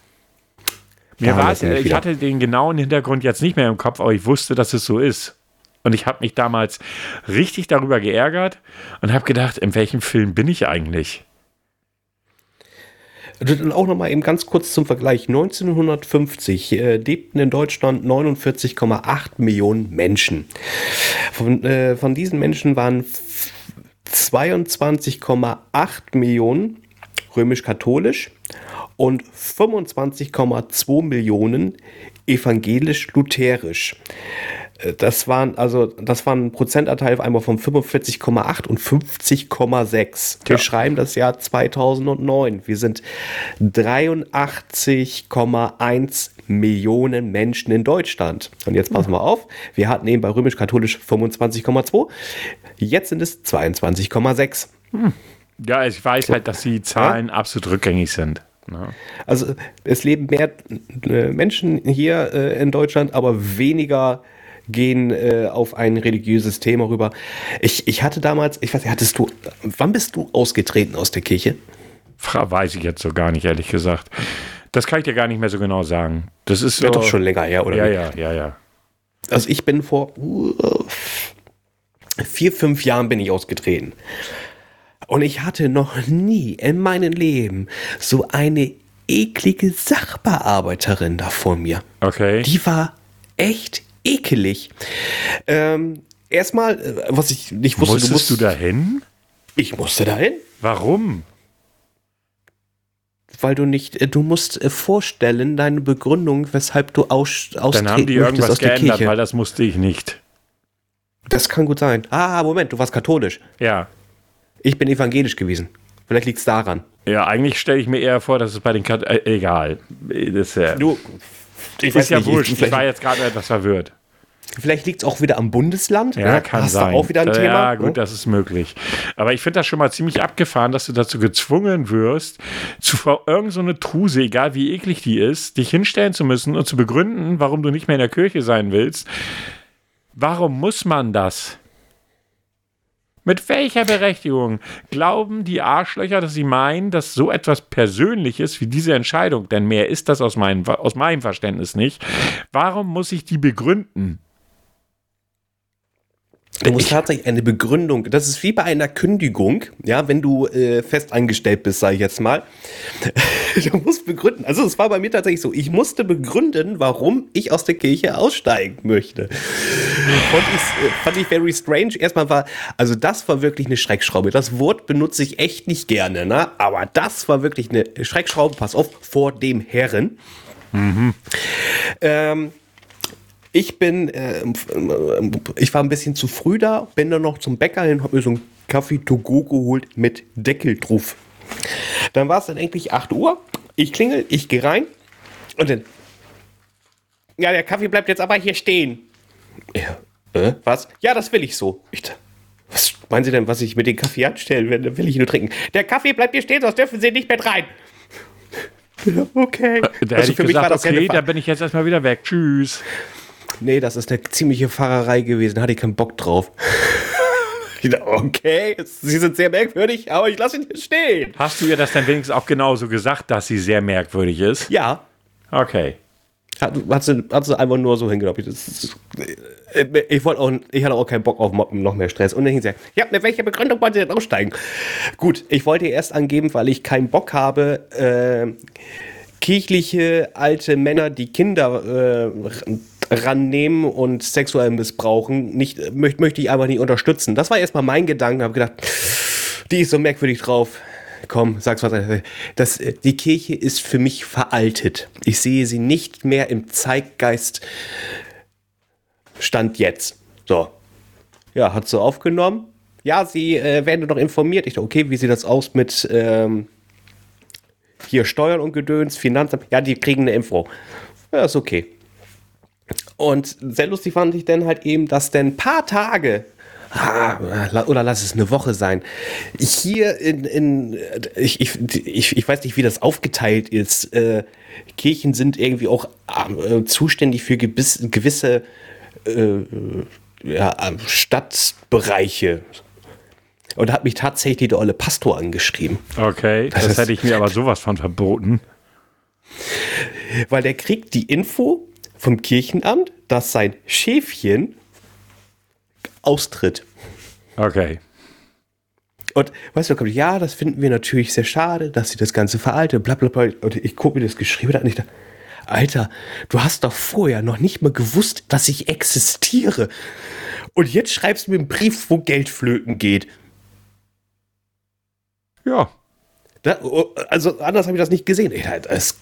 A: Mir war es, ich hatte den genauen Hintergrund jetzt nicht mehr im Kopf, aber ich wusste, dass es so ist. Und ich habe mich damals richtig darüber geärgert und habe gedacht, in welchem Film bin ich eigentlich?
B: Und auch nochmal eben ganz kurz zum Vergleich. 1950 äh, lebten in Deutschland 49,8 Millionen Menschen. Von, äh, von diesen Menschen waren 22,8 Millionen römisch-katholisch und 25,2 Millionen evangelisch-lutherisch. Äh, das waren also das waren ein Prozentanteil einmal von 45,8 und 50,6. Wir ja. schreiben das Jahr 2009. Wir sind 83,1 Millionen Menschen in Deutschland. Und jetzt passen wir auf. Wir hatten eben bei römisch-katholisch 25,2. Jetzt sind es 22,6. Hm.
A: Ja, ich weiß halt, dass die Zahlen ja? absolut rückgängig sind. Ja.
B: Also es leben mehr äh, Menschen hier äh, in Deutschland, aber weniger gehen äh, auf ein religiöses Thema rüber. Ich, ich hatte damals, ich weiß nicht, hattest du, wann bist du ausgetreten aus der Kirche?
A: Weiß ich jetzt so gar nicht, ehrlich gesagt. Das kann ich dir gar nicht mehr so genau sagen. Das ist
B: so, doch schon länger her, oder?
A: Ja, ja, ja, ja.
B: Also ich bin vor uh, vier, fünf Jahren bin ich ausgetreten. Und ich hatte noch nie in meinem Leben so eine eklige Sachbearbeiterin da vor mir.
A: Okay.
B: Die war echt ekelig. Ähm, erstmal, äh, was ich nicht wusste.
A: Musstest du, musst, du dahin?
B: Ich musste dahin.
A: Warum?
B: Weil du nicht, äh, du musst äh, vorstellen, deine Begründung, weshalb du aus, austreten
A: Dann haben die irgendwas geändert, weil das musste ich nicht.
B: Das kann gut sein. Ah, Moment, du warst katholisch.
A: Ja.
B: Ich bin evangelisch gewesen. Vielleicht liegt es daran.
A: Ja, eigentlich stelle ich mir eher vor, dass es bei den Kat äh, egal.
B: Das, äh, du,
A: ich ist ja nicht, wurscht, ich, war jetzt gerade etwas verwirrt.
B: Vielleicht liegt es auch wieder am Bundesland.
A: Ja, ne? kann Hast sein.
B: auch wieder ein Thema.
A: Ja, gut, ne? das ist möglich. Aber ich finde das schon mal ziemlich abgefahren, dass du dazu gezwungen wirst, zu irgendeine so Truse, egal wie eklig die ist, dich hinstellen zu müssen und zu begründen, warum du nicht mehr in der Kirche sein willst. Warum muss man das? Mit welcher Berechtigung glauben die Arschlöcher, dass sie meinen, dass so etwas Persönliches wie diese Entscheidung, denn mehr ist das aus, mein, aus meinem Verständnis nicht, warum muss ich die begründen?
B: Du musst tatsächlich eine Begründung, das ist wie bei einer Kündigung, ja, wenn du äh, fest angestellt bist, sage ich jetzt mal. <laughs> du musst begründen. Also es war bei mir tatsächlich so, ich musste begründen, warum ich aus der Kirche aussteigen möchte. Fand ich, äh, fand ich very strange. Erstmal war, also das war wirklich eine Schreckschraube. Das Wort benutze ich echt nicht gerne, ne? aber das war wirklich eine Schreckschraube, pass auf, vor dem Herren. Mhm. Ähm, ich bin, äh, ich war ein bisschen zu früh da, bin dann noch zum Bäcker hin, hab mir so einen Kaffee to go geholt mit Deckel drauf. Dann war es dann endlich 8 Uhr. Ich klingel, ich gehe rein und dann. Ja, der Kaffee bleibt jetzt aber hier stehen. Ja, äh, was? Ja, das will ich so. Ich, was meinen Sie denn, was ich mit dem Kaffee anstellen werde? Will ich nur trinken. Der Kaffee bleibt hier stehen, sonst dürfen Sie nicht mehr rein. <laughs>
A: okay. Da also ich gesagt, okay, da bin ich jetzt erstmal wieder weg. Tschüss.
B: Nee, das ist eine ziemliche Fahrerei gewesen. Hatte ich keinen Bock drauf. <laughs> okay, Sie sind sehr merkwürdig, aber ich lasse ihn hier stehen.
A: Hast du ihr das dann wenigstens auch genauso gesagt, dass sie sehr merkwürdig ist?
B: Ja.
A: Okay.
B: Hat, hat, sie, hat sie einfach nur so hingenommen. Ich, wollte auch, ich hatte auch keinen Bock auf noch mehr Stress. Und dann sie, ja, mit welcher Begründung wollen Sie denn aussteigen? Gut, ich wollte erst angeben, weil ich keinen Bock habe, äh, kirchliche alte Männer, die Kinder äh, rannehmen und sexuell missbrauchen, nicht, möchte, möchte ich einfach nicht unterstützen. Das war erstmal mein Gedanke, habe gedacht, die ist so merkwürdig drauf. Komm, sag's was. Das, die Kirche ist für mich veraltet. Ich sehe sie nicht mehr im Zeitgeist Stand jetzt. So. Ja, hat sie aufgenommen. Ja, sie äh, werden noch informiert. Ich dachte, okay, wie sieht das aus mit ähm, hier Steuern und Gedöns, Finanzamt? Ja, die kriegen eine Info. Ja, ist okay. Und sehr lustig fand ich dann halt eben, dass dann ein paar Tage oder lass es eine Woche sein. Hier in, in ich, ich, ich, weiß nicht, wie das aufgeteilt ist. Äh, Kirchen sind irgendwie auch äh, zuständig für gebiss, gewisse äh, ja, Stadtbereiche. Und da hat mich tatsächlich der olle Pastor angeschrieben.
A: Okay, das, das hätte ich mir aber sowas von verboten.
B: Weil der kriegt die Info, vom Kirchenamt, dass sein Schäfchen austritt.
A: Okay.
B: Und weißt du, ja, das finden wir natürlich sehr schade, dass sie das Ganze veraltet, bla bla bla. Und ich gucke mir das geschrieben an und ich dachte, Alter, du hast doch vorher noch nicht mal gewusst, dass ich existiere. Und jetzt schreibst du mir einen Brief, wo Geld flöten geht.
A: Ja.
B: Da, also anders habe ich das nicht gesehen. Das,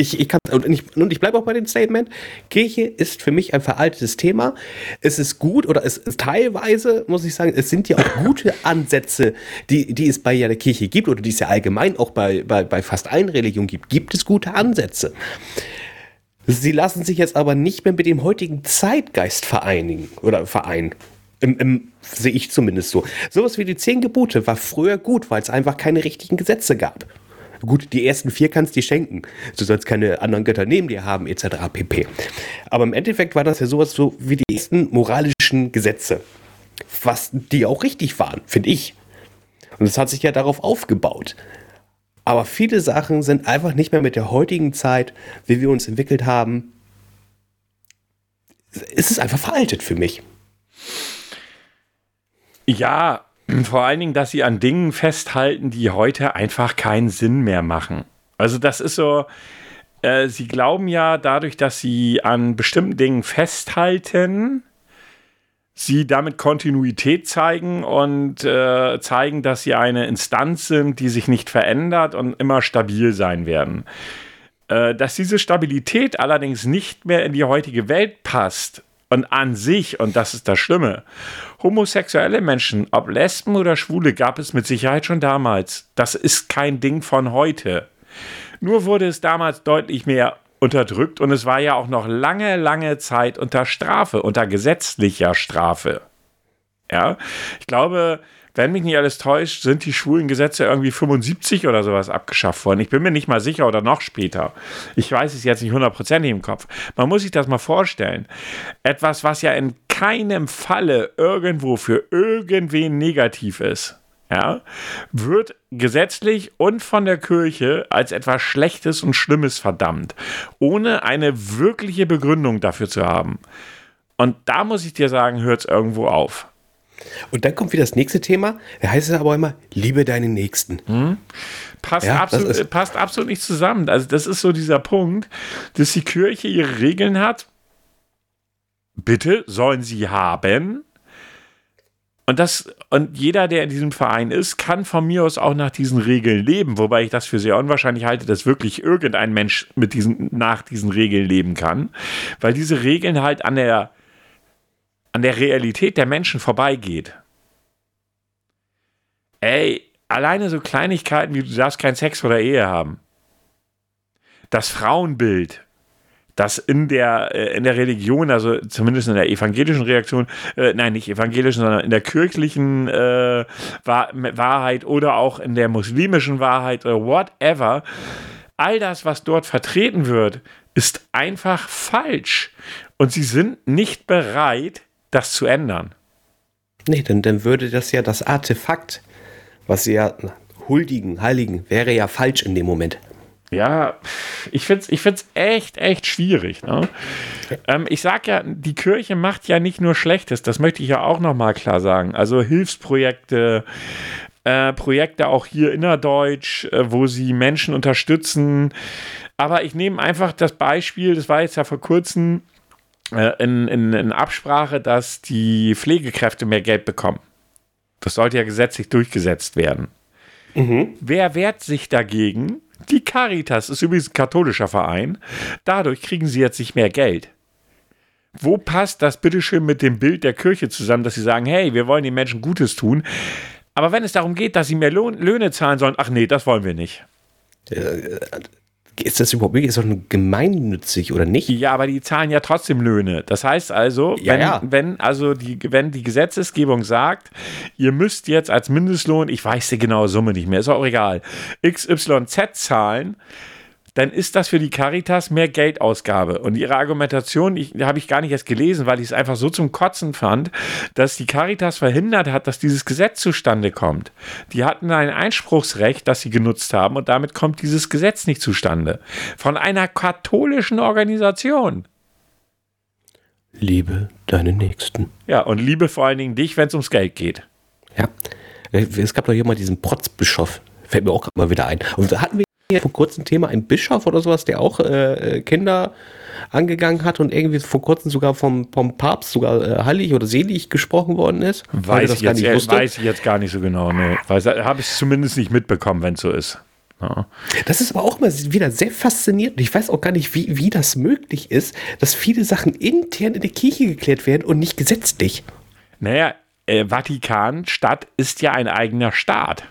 B: ich, ich kann und ich, und ich bleibe auch bei dem Statement. Kirche ist für mich ein veraltetes Thema. Es ist gut oder es ist teilweise, muss ich sagen, es sind ja auch gute Ansätze, die, die es bei der Kirche gibt oder die es ja allgemein auch bei, bei, bei fast allen Religionen gibt. Gibt es gute Ansätze? Sie lassen sich jetzt aber nicht mehr mit dem heutigen Zeitgeist vereinigen oder vereinen. Im, im, sehe ich zumindest so. Sowas wie die zehn Gebote war früher gut, weil es einfach keine richtigen Gesetze gab. Gut, die ersten vier kannst du dir schenken. Du sollst keine anderen Götter neben dir haben, etc. pp. Aber im Endeffekt war das ja sowas so wie die ersten moralischen Gesetze. Was die auch richtig waren, finde ich. Und es hat sich ja darauf aufgebaut. Aber viele Sachen sind einfach nicht mehr mit der heutigen Zeit, wie wir uns entwickelt haben. Es ist einfach veraltet für mich.
A: Ja, vor allen Dingen, dass sie an Dingen festhalten, die heute einfach keinen Sinn mehr machen. Also das ist so, äh, sie glauben ja dadurch, dass sie an bestimmten Dingen festhalten, sie damit Kontinuität zeigen und äh, zeigen, dass sie eine Instanz sind, die sich nicht verändert und immer stabil sein werden. Äh, dass diese Stabilität allerdings nicht mehr in die heutige Welt passt, und an sich, und das ist das Schlimme, homosexuelle Menschen, ob Lesben oder Schwule, gab es mit Sicherheit schon damals. Das ist kein Ding von heute. Nur wurde es damals deutlich mehr unterdrückt und es war ja auch noch lange, lange Zeit unter Strafe, unter gesetzlicher Strafe. Ja, ich glaube, wenn mich nicht alles täuscht, sind die schwulen Gesetze irgendwie 75 oder sowas abgeschafft worden. Ich bin mir nicht mal sicher oder noch später. Ich weiß es jetzt nicht hundertprozentig im Kopf. Man muss sich das mal vorstellen. Etwas, was ja in keinem Falle irgendwo für irgendwen negativ ist. Ja, wird gesetzlich und von der Kirche als etwas Schlechtes und Schlimmes verdammt, ohne eine wirkliche Begründung dafür zu haben. Und da muss ich dir sagen, hört es irgendwo auf.
B: Und dann kommt wieder das nächste Thema. Da heißt es aber immer, liebe deinen Nächsten. Hm?
A: Passt, ja, absolut, passt absolut nicht zusammen. Also das ist so dieser Punkt, dass die Kirche ihre Regeln hat. Bitte sollen sie haben. Und, das, und jeder, der in diesem Verein ist, kann von mir aus auch nach diesen Regeln leben, wobei ich das für sehr unwahrscheinlich halte, dass wirklich irgendein Mensch mit diesen, nach diesen Regeln leben kann, weil diese Regeln halt an der an der Realität der Menschen vorbeigeht. Ey, alleine so Kleinigkeiten wie du darfst keinen Sex vor der Ehe haben. Das Frauenbild, das in der, äh, in der Religion, also zumindest in der evangelischen Reaktion, äh, nein, nicht evangelischen, sondern in der kirchlichen äh, Wahrheit oder auch in der muslimischen Wahrheit oder whatever, all das, was dort vertreten wird, ist einfach falsch. Und sie sind nicht bereit, das zu ändern.
B: Nee, denn dann würde das ja das Artefakt, was sie ja huldigen, heiligen, wäre ja falsch in dem Moment.
A: Ja, ich finde es ich find's echt, echt schwierig. Ne? Ähm, ich sage ja, die Kirche macht ja nicht nur Schlechtes, das möchte ich ja auch nochmal klar sagen. Also Hilfsprojekte, äh, Projekte auch hier innerdeutsch, äh, wo sie Menschen unterstützen. Aber ich nehme einfach das Beispiel, das war jetzt ja vor kurzem, in, in, in Absprache, dass die Pflegekräfte mehr Geld bekommen. Das sollte ja gesetzlich durchgesetzt werden. Mhm. Wer wehrt sich dagegen? Die Caritas ist übrigens ein katholischer Verein. Dadurch kriegen sie jetzt nicht mehr Geld. Wo passt das bitteschön mit dem Bild der Kirche zusammen, dass sie sagen, hey, wir wollen den Menschen Gutes tun. Aber wenn es darum geht, dass sie mehr Lohn, Löhne zahlen sollen, ach nee, das wollen wir nicht.
B: Ist das überhaupt ist das gemeinnützig oder nicht?
A: Ja, aber die zahlen ja trotzdem Löhne. Das heißt also, ja, wenn, ja. wenn, also die, wenn die Gesetzesgebung sagt, ihr müsst jetzt als Mindestlohn, ich weiß die genaue Summe nicht mehr, ist auch egal, XYZ zahlen, dann ist das für die Caritas mehr Geldausgabe. Und ihre Argumentation, die habe ich gar nicht erst gelesen, weil ich es einfach so zum Kotzen fand, dass die Caritas verhindert hat, dass dieses Gesetz zustande kommt. Die hatten ein Einspruchsrecht, das sie genutzt haben und damit kommt dieses Gesetz nicht zustande. Von einer katholischen Organisation.
B: Liebe deinen Nächsten.
A: Ja, und liebe vor allen Dingen dich, wenn es ums Geld geht.
B: Ja. Es gab doch hier mal diesen Protzbischof. Fällt mir auch mal wieder ein. Und da hatten wir vor kurzem Thema ein Bischof oder sowas, der auch äh, äh, Kinder angegangen hat und irgendwie vor kurzem sogar vom, vom Papst sogar äh, heilig oder selig gesprochen worden ist.
A: Weiß, ich jetzt, äh, weiß ich jetzt gar nicht so genau. Nee. Habe ich zumindest nicht mitbekommen, wenn es so ist. Ja.
B: Das ist aber auch mal wieder sehr faszinierend. Ich weiß auch gar nicht, wie, wie das möglich ist, dass viele Sachen intern in der Kirche geklärt werden und nicht gesetzlich.
A: Naja, äh, Vatikan, Stadt ist ja ein eigener Staat.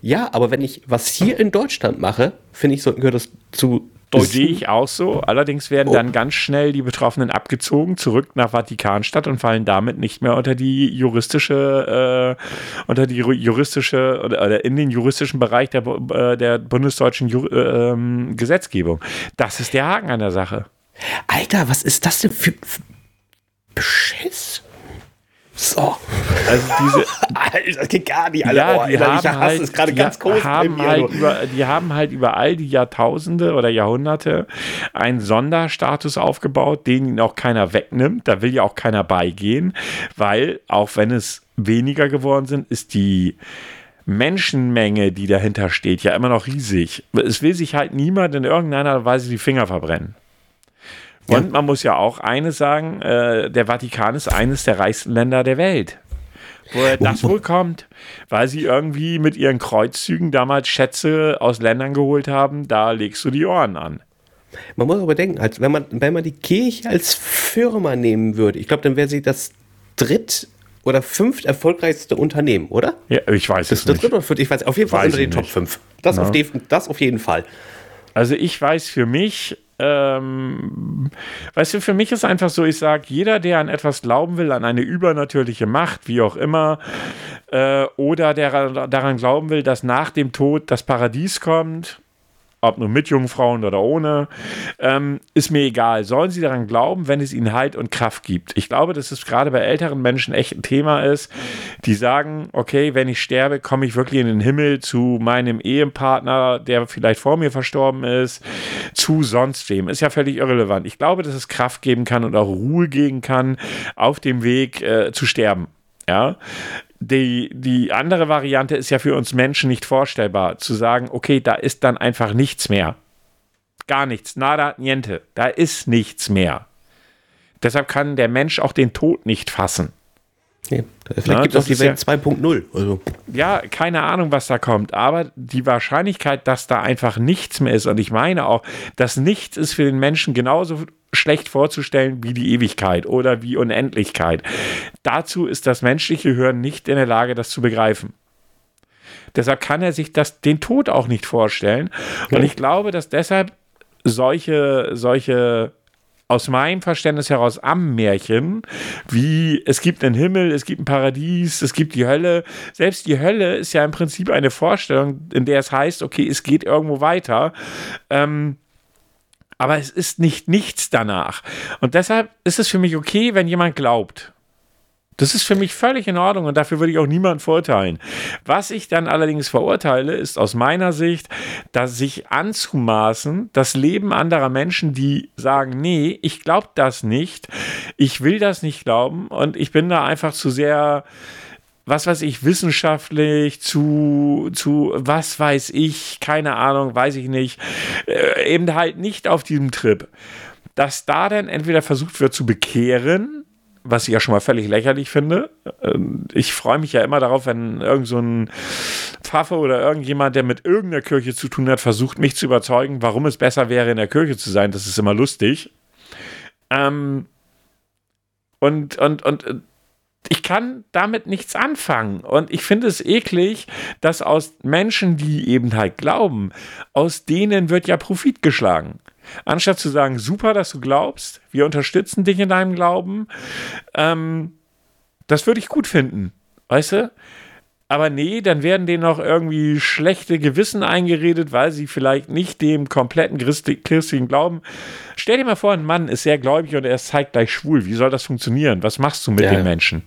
B: Ja, aber wenn ich was hier in Deutschland mache, finde ich, so, gehört das zu
A: Deutschen. Sehe ich auch so. Allerdings werden oh. dann ganz schnell die Betroffenen abgezogen, zurück nach Vatikanstadt und fallen damit nicht mehr unter die juristische, äh, unter die juristische oder, oder, in den juristischen Bereich der, äh, der bundesdeutschen Ju äh, Gesetzgebung. Das ist der Haken an der Sache.
B: Alter, was ist das denn für, für Beschiss? So.
A: Also diese. <laughs>
B: Alter, das geht gar nicht, Alter.
A: Ja, die, oh, haben halt, ist gerade ganz groß haben halt über, die haben halt über all die Jahrtausende oder Jahrhunderte einen Sonderstatus aufgebaut, den ihnen auch keiner wegnimmt. Da will ja auch keiner beigehen, weil, auch wenn es weniger geworden sind, ist die. Menschenmenge, die dahinter steht, ja immer noch riesig. Es will sich halt niemand in irgendeiner Weise die Finger verbrennen. Und ja. man muss ja auch eines sagen, äh, der Vatikan ist eines der reichsten Länder der Welt. Woher das wohl kommt, weil sie irgendwie mit ihren Kreuzzügen damals Schätze aus Ländern geholt haben, da legst du die Ohren an.
B: Man muss aber denken, als wenn man, wenn man die Kirche als Firma nehmen würde, ich glaube, dann wäre sie das dritt oder fünft erfolgreichste Unternehmen, oder?
A: Ja, ich weiß
B: das
A: es nicht.
B: Dritt oder viert, ich weiß, auf jeden Fall
A: weiß
B: unter den Top 5. Das, auf das auf jeden Fall.
A: Also ich weiß für mich, ähm, weißt du, für mich ist einfach so, ich sage, jeder, der an etwas glauben will, an eine übernatürliche Macht, wie auch immer, äh, oder der daran glauben will, dass nach dem Tod das Paradies kommt, ob nur mit Jungfrauen oder ohne, ähm, ist mir egal. Sollen sie daran glauben, wenn es ihnen Halt und Kraft gibt? Ich glaube, dass es gerade bei älteren Menschen echt ein Thema ist, die sagen, okay, wenn ich sterbe, komme ich wirklich in den Himmel zu meinem Ehepartner, der vielleicht vor mir verstorben ist, zu sonst wem. Ist ja völlig irrelevant. Ich glaube, dass es Kraft geben kann und auch Ruhe geben kann, auf dem Weg äh, zu sterben. Ja, die, die andere Variante ist ja für uns Menschen nicht vorstellbar, zu sagen, okay, da ist dann einfach nichts mehr. Gar nichts, nada, niente. Da ist nichts mehr. Deshalb kann der Mensch auch den Tod nicht fassen.
B: Nee, vielleicht ja, gibt es auch die Welt ja, 2.0. Also.
A: Ja, keine Ahnung, was da kommt. Aber die Wahrscheinlichkeit, dass da einfach nichts mehr ist, und ich meine auch, dass nichts ist für den Menschen genauso schlecht vorzustellen wie die Ewigkeit oder wie Unendlichkeit. Dazu ist das menschliche Hören nicht in der Lage, das zu begreifen. Deshalb kann er sich das, den Tod auch nicht vorstellen. Ja. Und ich glaube, dass deshalb solche, solche aus meinem Verständnis heraus am Märchen, wie es gibt einen Himmel, es gibt ein Paradies, es gibt die Hölle. Selbst die Hölle ist ja im Prinzip eine Vorstellung, in der es heißt, okay, es geht irgendwo weiter. Ähm, aber es ist nicht nichts danach. Und deshalb ist es für mich okay, wenn jemand glaubt. Das ist für mich völlig in Ordnung und dafür würde ich auch niemanden verurteilen. Was ich dann allerdings verurteile, ist aus meiner Sicht, dass sich anzumaßen, das Leben anderer Menschen, die sagen, nee, ich glaube das nicht, ich will das nicht glauben und ich bin da einfach zu sehr was weiß ich, wissenschaftlich zu, zu, was weiß ich, keine Ahnung, weiß ich nicht, äh, eben halt nicht auf diesem Trip. Dass da dann entweder versucht wird zu bekehren, was ich ja schon mal völlig lächerlich finde. Ähm, ich freue mich ja immer darauf, wenn irgend so ein Pfaffe oder irgendjemand, der mit irgendeiner Kirche zu tun hat, versucht, mich zu überzeugen, warum es besser wäre, in der Kirche zu sein. Das ist immer lustig. Ähm, und, und, und äh, ich kann damit nichts anfangen. Und ich finde es eklig, dass aus Menschen, die eben halt glauben, aus denen wird ja Profit geschlagen. Anstatt zu sagen, super, dass du glaubst, wir unterstützen dich in deinem Glauben, ähm, das würde ich gut finden. Weißt du? Aber nee, dann werden denen noch irgendwie schlechte Gewissen eingeredet, weil sie vielleicht nicht dem kompletten christlichen Glauben. Stell dir mal vor, ein Mann ist sehr gläubig und er ist zeitgleich schwul. Wie soll das funktionieren? Was machst du mit ja. den Menschen?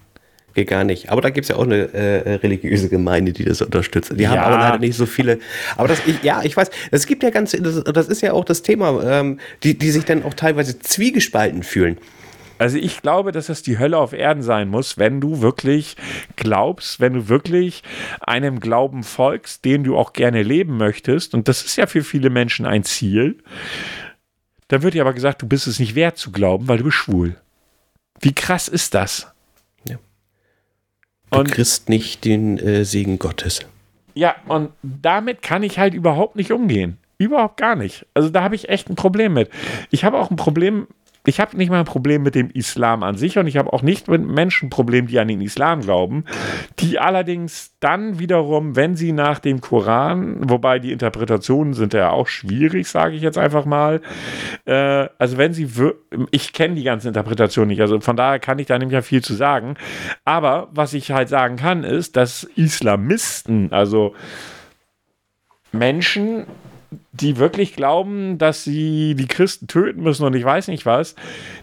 B: Geht gar nicht. Aber da gibt es ja auch eine äh, religiöse Gemeinde, die das unterstützt. Die ja. haben aber leider nicht so viele. Aber das, ich, ja, ich weiß, es gibt ja ganz, das, das ist ja auch das Thema, ähm, die, die sich dann auch teilweise zwiegespalten fühlen.
A: Also ich glaube, dass es die Hölle auf Erden sein muss, wenn du wirklich glaubst, wenn du wirklich einem Glauben folgst, den du auch gerne leben möchtest. Und das ist ja für viele Menschen ein Ziel. Dann wird dir aber gesagt, du bist es nicht wert zu glauben, weil du bist schwul. Wie krass ist das?
B: Du und, kriegst nicht den äh, Segen Gottes.
A: Ja, und damit kann ich halt überhaupt nicht umgehen. Überhaupt gar nicht. Also da habe ich echt ein Problem mit. Ich habe auch ein Problem ich habe nicht mal ein Problem mit dem Islam an sich und ich habe auch nicht mit Menschen ein Problem, die an den Islam glauben, die allerdings dann wiederum, wenn sie nach dem Koran, wobei die Interpretationen sind ja auch schwierig, sage ich jetzt einfach mal, äh, also wenn sie, ich kenne die ganzen Interpretationen nicht, also von daher kann ich da nämlich ja viel zu sagen, aber was ich halt sagen kann, ist, dass Islamisten, also Menschen, die wirklich glauben, dass sie die Christen töten müssen und ich weiß nicht was,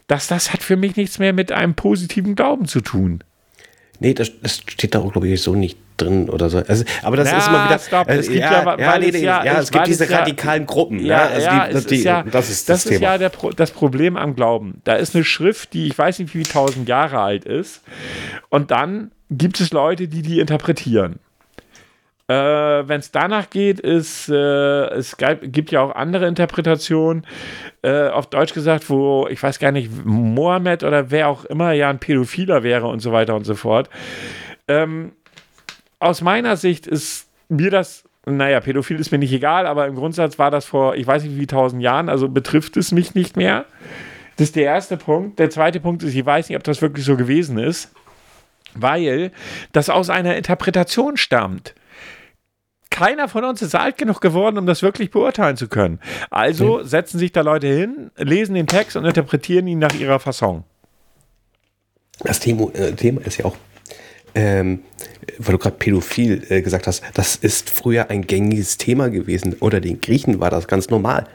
A: dass das hat für mich nichts mehr mit einem positiven Glauben zu tun.
B: Nee, das, das steht da auch, glaube ich, so nicht drin oder so. Also, aber das ja, ist immer wieder.
A: Stopp. Es gibt ja, ja, ja, nee, nee, ja,
B: ja, es gibt diese radikalen Gruppen.
A: Ja, also ja, die, das, die, ist ja, das ist das, das ist ja der, das Problem am Glauben. Da ist eine Schrift, die ich weiß nicht, wie tausend Jahre alt ist. Und dann gibt es Leute, die die interpretieren. Äh, Wenn es danach geht, ist, äh, es gibt ja auch andere Interpretationen, äh, auf Deutsch gesagt, wo, ich weiß gar nicht, Mohammed oder wer auch immer ja ein Pädophiler wäre und so weiter und so fort. Ähm, aus meiner Sicht ist mir das naja, pädophil ist mir nicht egal, aber im Grundsatz war das vor, ich weiß nicht wie tausend Jahren, also betrifft es mich nicht mehr. Das ist der erste Punkt. Der zweite Punkt ist, ich weiß nicht, ob das wirklich so gewesen ist, weil das aus einer Interpretation stammt keiner von uns ist alt genug geworden, um das wirklich beurteilen zu können. Also setzen sich da Leute hin, lesen den Text und interpretieren ihn nach ihrer Fasson.
B: Das Thema, äh, Thema ist ja auch ähm, weil du gerade pädophil äh, gesagt hast, das ist früher ein gängiges Thema gewesen. Oder den Griechen war das ganz normal.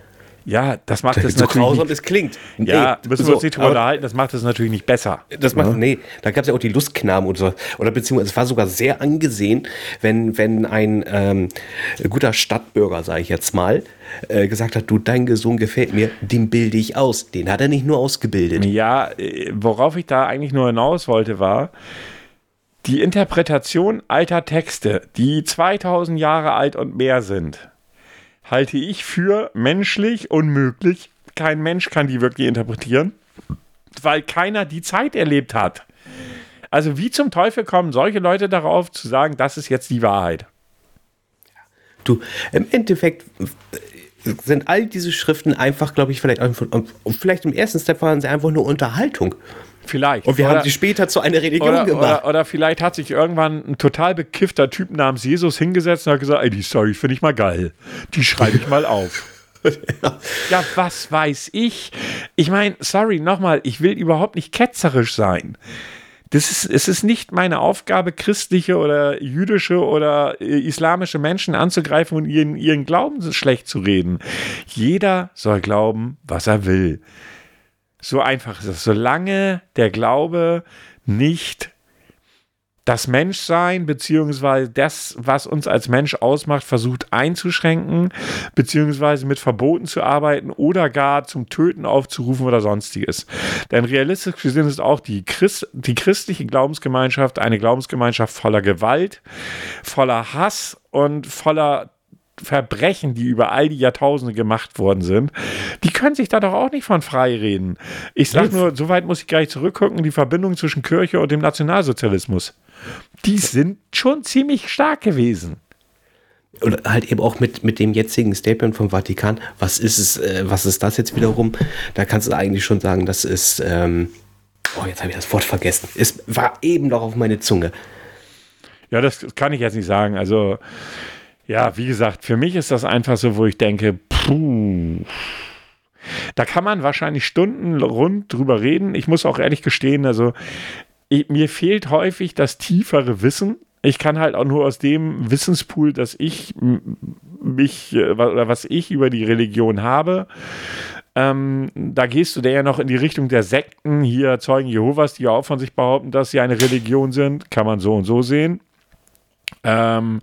A: Ja, das macht es
B: so
A: natürlich.
B: grausam es klingt.
A: Ja, nee, müssen wir so, uns nicht drüber unterhalten, das macht es natürlich nicht besser.
B: Das macht, ja. nee, da gab es ja auch die Lustknaben und so. Oder beziehungsweise es war sogar sehr angesehen, wenn, wenn ein ähm, guter Stadtbürger, sage ich jetzt mal, äh, gesagt hat, du, dein Gesang gefällt mir, den bilde ich aus. Den hat er nicht nur ausgebildet.
A: Ja, äh, worauf ich da eigentlich nur hinaus wollte, war, die Interpretation alter Texte, die 2000 Jahre alt und mehr sind, halte ich für menschlich unmöglich. Kein Mensch kann die wirklich interpretieren, weil keiner die Zeit erlebt hat. Also wie zum Teufel kommen solche Leute darauf zu sagen, das ist jetzt die Wahrheit?
B: Du, im Endeffekt sind all diese Schriften einfach, glaube ich, vielleicht, vielleicht im ersten Step waren sie einfach nur Unterhaltung.
A: Vielleicht.
B: Und wir oder, haben sie später zu einer Religion
A: oder,
B: gemacht.
A: Oder, oder, vielleicht hat sich irgendwann ein total bekiffter Typ namens Jesus hingesetzt und hat gesagt, ey, die Story finde ich mal geil. Die schreibe ich mal auf. <laughs> ja, was weiß ich? Ich meine, sorry, nochmal, ich will überhaupt nicht ketzerisch sein. Das ist, es ist nicht meine Aufgabe, christliche oder jüdische oder äh, islamische Menschen anzugreifen und ihren, ihren Glauben schlecht zu reden. Jeder soll glauben, was er will. So einfach ist es. Solange der Glaube nicht das Menschsein beziehungsweise das, was uns als Mensch ausmacht, versucht einzuschränken, beziehungsweise mit Verboten zu arbeiten oder gar zum Töten aufzurufen oder sonstiges. Denn realistisch gesehen ist auch die, Christ, die christliche Glaubensgemeinschaft eine Glaubensgemeinschaft voller Gewalt, voller Hass und voller Verbrechen, die über all die Jahrtausende gemacht worden sind, die können sich da doch auch nicht von frei reden. Ich sage nur, so weit muss ich gleich zurückgucken, die Verbindung zwischen Kirche und dem Nationalsozialismus. Die sind schon ziemlich stark gewesen.
B: Und halt eben auch mit, mit dem jetzigen Statement vom Vatikan, was ist es, äh, was ist das jetzt wiederum? Da kannst du eigentlich schon sagen, das ist, ähm, oh, jetzt habe ich das Wort vergessen. Es war eben noch auf meine Zunge.
A: Ja, das kann ich jetzt nicht sagen. Also, ja, wie gesagt, für mich ist das einfach so, wo ich denke, puh. Da kann man wahrscheinlich Stunden rund drüber reden. Ich muss auch ehrlich gestehen, also ich, mir fehlt häufig das tiefere Wissen. Ich kann halt auch nur aus dem Wissenspool, dass ich mich äh, oder was ich über die Religion habe, ähm, da gehst du ja noch in die Richtung der Sekten, hier Zeugen Jehovas, die auch von sich behaupten, dass sie eine Religion sind. Kann man so und so sehen. Ähm,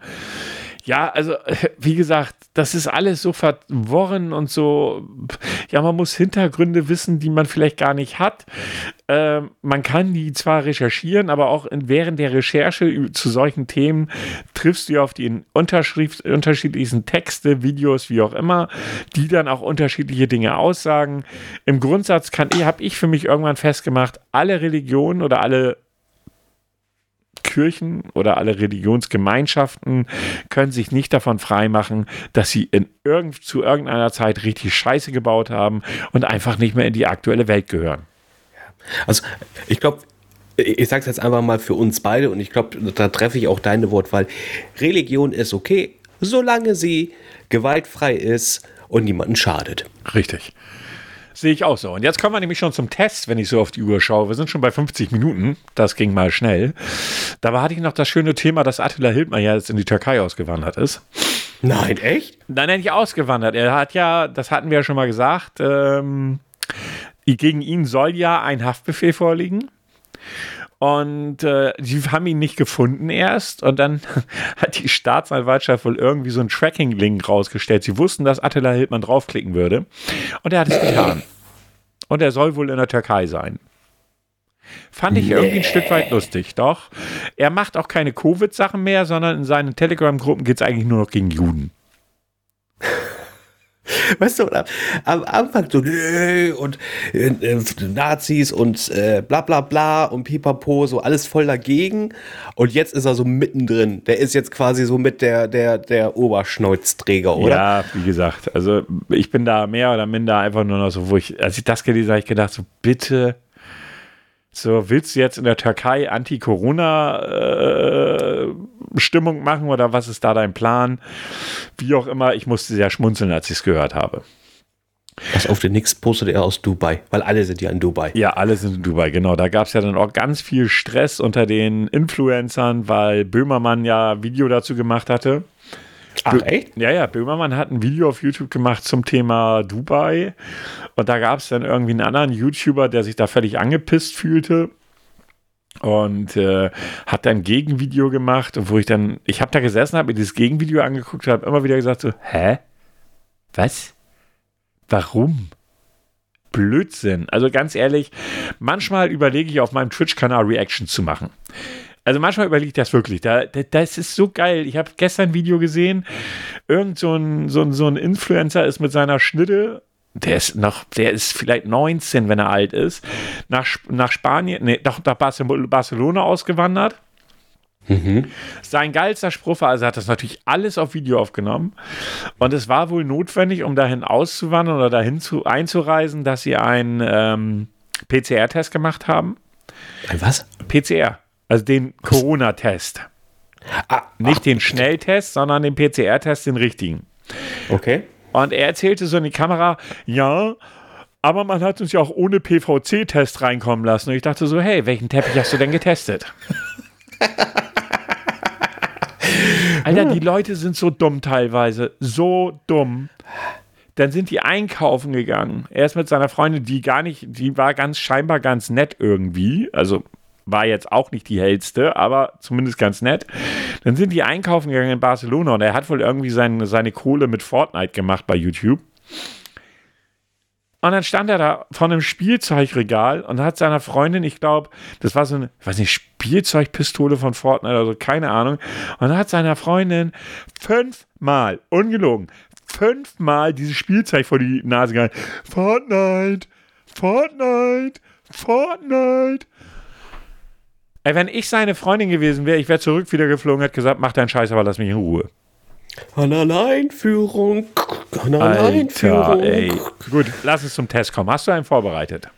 A: ja, also <laughs> wie gesagt, das ist alles so verworren und so. Ja, man muss Hintergründe wissen, die man vielleicht gar nicht hat. Äh, man kann die zwar recherchieren, aber auch in, während der Recherche zu solchen Themen triffst du auf die unterschiedlichsten Texte, Videos, wie auch immer, die dann auch unterschiedliche Dinge aussagen. Im Grundsatz habe ich für mich irgendwann festgemacht, alle Religionen oder alle Kirchen oder alle Religionsgemeinschaften können sich nicht davon freimachen, dass sie in irgend, zu irgendeiner Zeit richtig Scheiße gebaut haben und einfach nicht mehr in die aktuelle Welt gehören.
B: Also ich glaube, ich sage es jetzt einfach mal für uns beide und ich glaube, da treffe ich auch deine Wortwahl. Religion ist okay, solange sie gewaltfrei ist und niemanden schadet.
A: Richtig. Sehe ich auch so. Und jetzt kommen wir nämlich schon zum Test, wenn ich so auf die Uhr schaue. Wir sind schon bei 50 Minuten. Das ging mal schnell. Dabei hatte ich noch das schöne Thema, dass Attila Hildmann ja jetzt in die Türkei ausgewandert ist.
B: Nein, echt?
A: Nein, nicht ausgewandert. Er hat ja, das hatten wir ja schon mal gesagt, ähm, gegen ihn soll ja ein Haftbefehl vorliegen. Und äh, die haben ihn nicht gefunden erst. Und dann <laughs> hat die Staatsanwaltschaft wohl irgendwie so einen Tracking-Link rausgestellt. Sie wussten, dass Attila Hildmann draufklicken würde. Und er hat es getan. Und er soll wohl in der Türkei sein. Fand ich irgendwie ein Stück weit lustig, doch. Er macht auch keine Covid-Sachen mehr, sondern in seinen Telegram-Gruppen geht es eigentlich nur noch gegen Juden. <laughs>
B: Weißt du, am Anfang so und äh, äh, Nazis und äh, bla bla bla und pipapo, so alles voll dagegen. Und jetzt ist er so mittendrin. Der ist jetzt quasi so mit der, der, der Oberschnäuzträger, oder?
A: Ja, wie gesagt, also ich bin da mehr oder minder einfach nur noch so, wo ich, als ich das gelesen habe, ich gedacht, so bitte So, willst du jetzt in der Türkei Anti-Corona-Stimmung äh, machen oder was ist da dein Plan? Wie auch immer, ich musste sehr schmunzeln, als ich es gehört habe.
B: Was auf den Nix postet er aus Dubai, weil alle sind ja in Dubai.
A: Ja, alle sind in Dubai, genau. Da gab es ja dann auch ganz viel Stress unter den Influencern, weil Böhmermann ja Video dazu gemacht hatte.
B: Ach, echt?
A: Ja, ja, Böhmermann hat ein Video auf YouTube gemacht zum Thema Dubai. Und da gab es dann irgendwie einen anderen YouTuber, der sich da völlig angepisst fühlte. Und äh, hat dann ein Gegenvideo gemacht, wo ich dann, ich habe da gesessen, habe mir dieses Gegenvideo angeguckt und habe immer wieder gesagt so, hä? Was? Warum? Blödsinn. Also ganz ehrlich, manchmal überlege ich auf meinem Twitch-Kanal Reaction zu machen. Also manchmal überlege ich das wirklich. Da, da, das ist so geil. Ich habe gestern ein Video gesehen. Irgend so ein, so, ein, so ein Influencer ist mit seiner Schnitte der ist noch, der ist vielleicht 19, wenn er alt ist, nach, nach Spanien, nee, doch nach Barcelona ausgewandert Mhm. Sein geilster Spruch war, also hat das natürlich alles auf Video aufgenommen. Und es war wohl notwendig, um dahin auszuwandern oder dahin zu, einzureisen, dass sie einen ähm, PCR-Test gemacht haben.
B: Ein was?
A: PCR, also den Corona-Test. Ah, Nicht ach, den Schnelltest, sondern den PCR-Test, den richtigen.
B: Okay.
A: Und er erzählte so in die Kamera, ja, aber man hat uns ja auch ohne PVC-Test reinkommen lassen. Und ich dachte so, hey, welchen Teppich hast du denn getestet? <laughs> Alter, die Leute sind so dumm teilweise. So dumm. Dann sind die einkaufen gegangen. Er ist mit seiner Freundin, die gar nicht, die war ganz scheinbar ganz nett irgendwie. Also war jetzt auch nicht die hellste, aber zumindest ganz nett. Dann sind die einkaufen gegangen in Barcelona und er hat wohl irgendwie sein, seine Kohle mit Fortnite gemacht bei YouTube. Und dann stand er da vor einem Spielzeugregal und hat seiner Freundin, ich glaube, das war so eine, weiß nicht, Spielzeugpistole von Fortnite oder so, keine Ahnung. Und hat seiner Freundin fünfmal, ungelogen, fünfmal dieses Spielzeug vor die Nase gehalten. Fortnite, Fortnite, Fortnite. Ey, wenn ich seine Freundin gewesen wäre, ich wäre zurück wieder geflogen, hätte gesagt, mach deinen Scheiß, aber lass mich in Ruhe.
B: Eine Alleinführung. Eine Alleinführung. Ey.
A: Gut, lass es zum Test kommen. Hast du einen vorbereitet?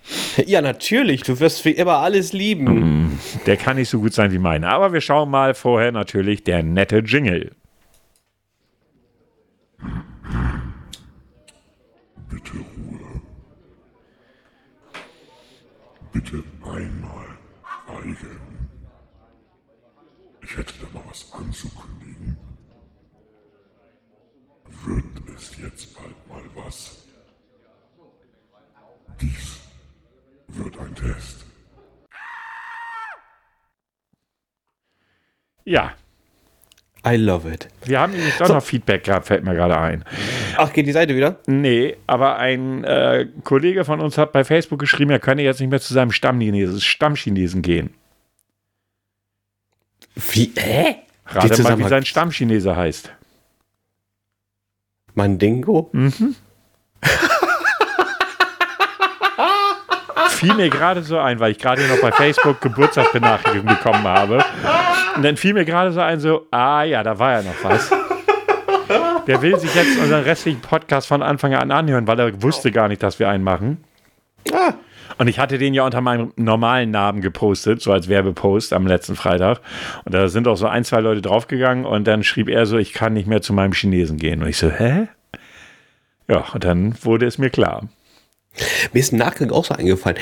B: Ja, natürlich. Du wirst wie immer alles lieben.
A: Mm, der kann nicht so gut sein wie meine. Aber wir schauen mal vorher natürlich der nette Jingle.
C: Bitte Ruhe. Bitte einmal Ich hätte da mal was anzukündigen wird es jetzt bald mal was. Dies wird ein Test.
A: Ja.
B: I love it.
A: Wir haben nämlich doch so. noch Feedback gehabt, fällt mir gerade ein.
B: Ach, geht die Seite wieder?
A: Nee, aber ein äh, Kollege von uns hat bei Facebook geschrieben, er könne jetzt nicht mehr zu seinem Stammchinesen, Stammchinesen gehen.
B: Wie? Hä?
A: Rate mal, wie sein Stammchinese heißt.
B: Mandingo? Mhm.
A: fiel mir gerade so ein, weil ich gerade noch bei Facebook Geburtstagsbenachrichtigung bekommen habe. Und dann fiel mir gerade so ein, so, ah ja, da war ja noch was. Der will sich jetzt unseren restlichen Podcast von Anfang an anhören, weil er wusste gar nicht, dass wir einen machen. Ah. Und ich hatte den ja unter meinem normalen Namen gepostet, so als Werbepost am letzten Freitag. Und da sind auch so ein, zwei Leute draufgegangen und dann schrieb er so, ich kann nicht mehr zu meinem Chinesen gehen. Und ich so, hä? Ja, und dann wurde es mir klar.
B: Mir ist im Nachgang auch so eingefallen.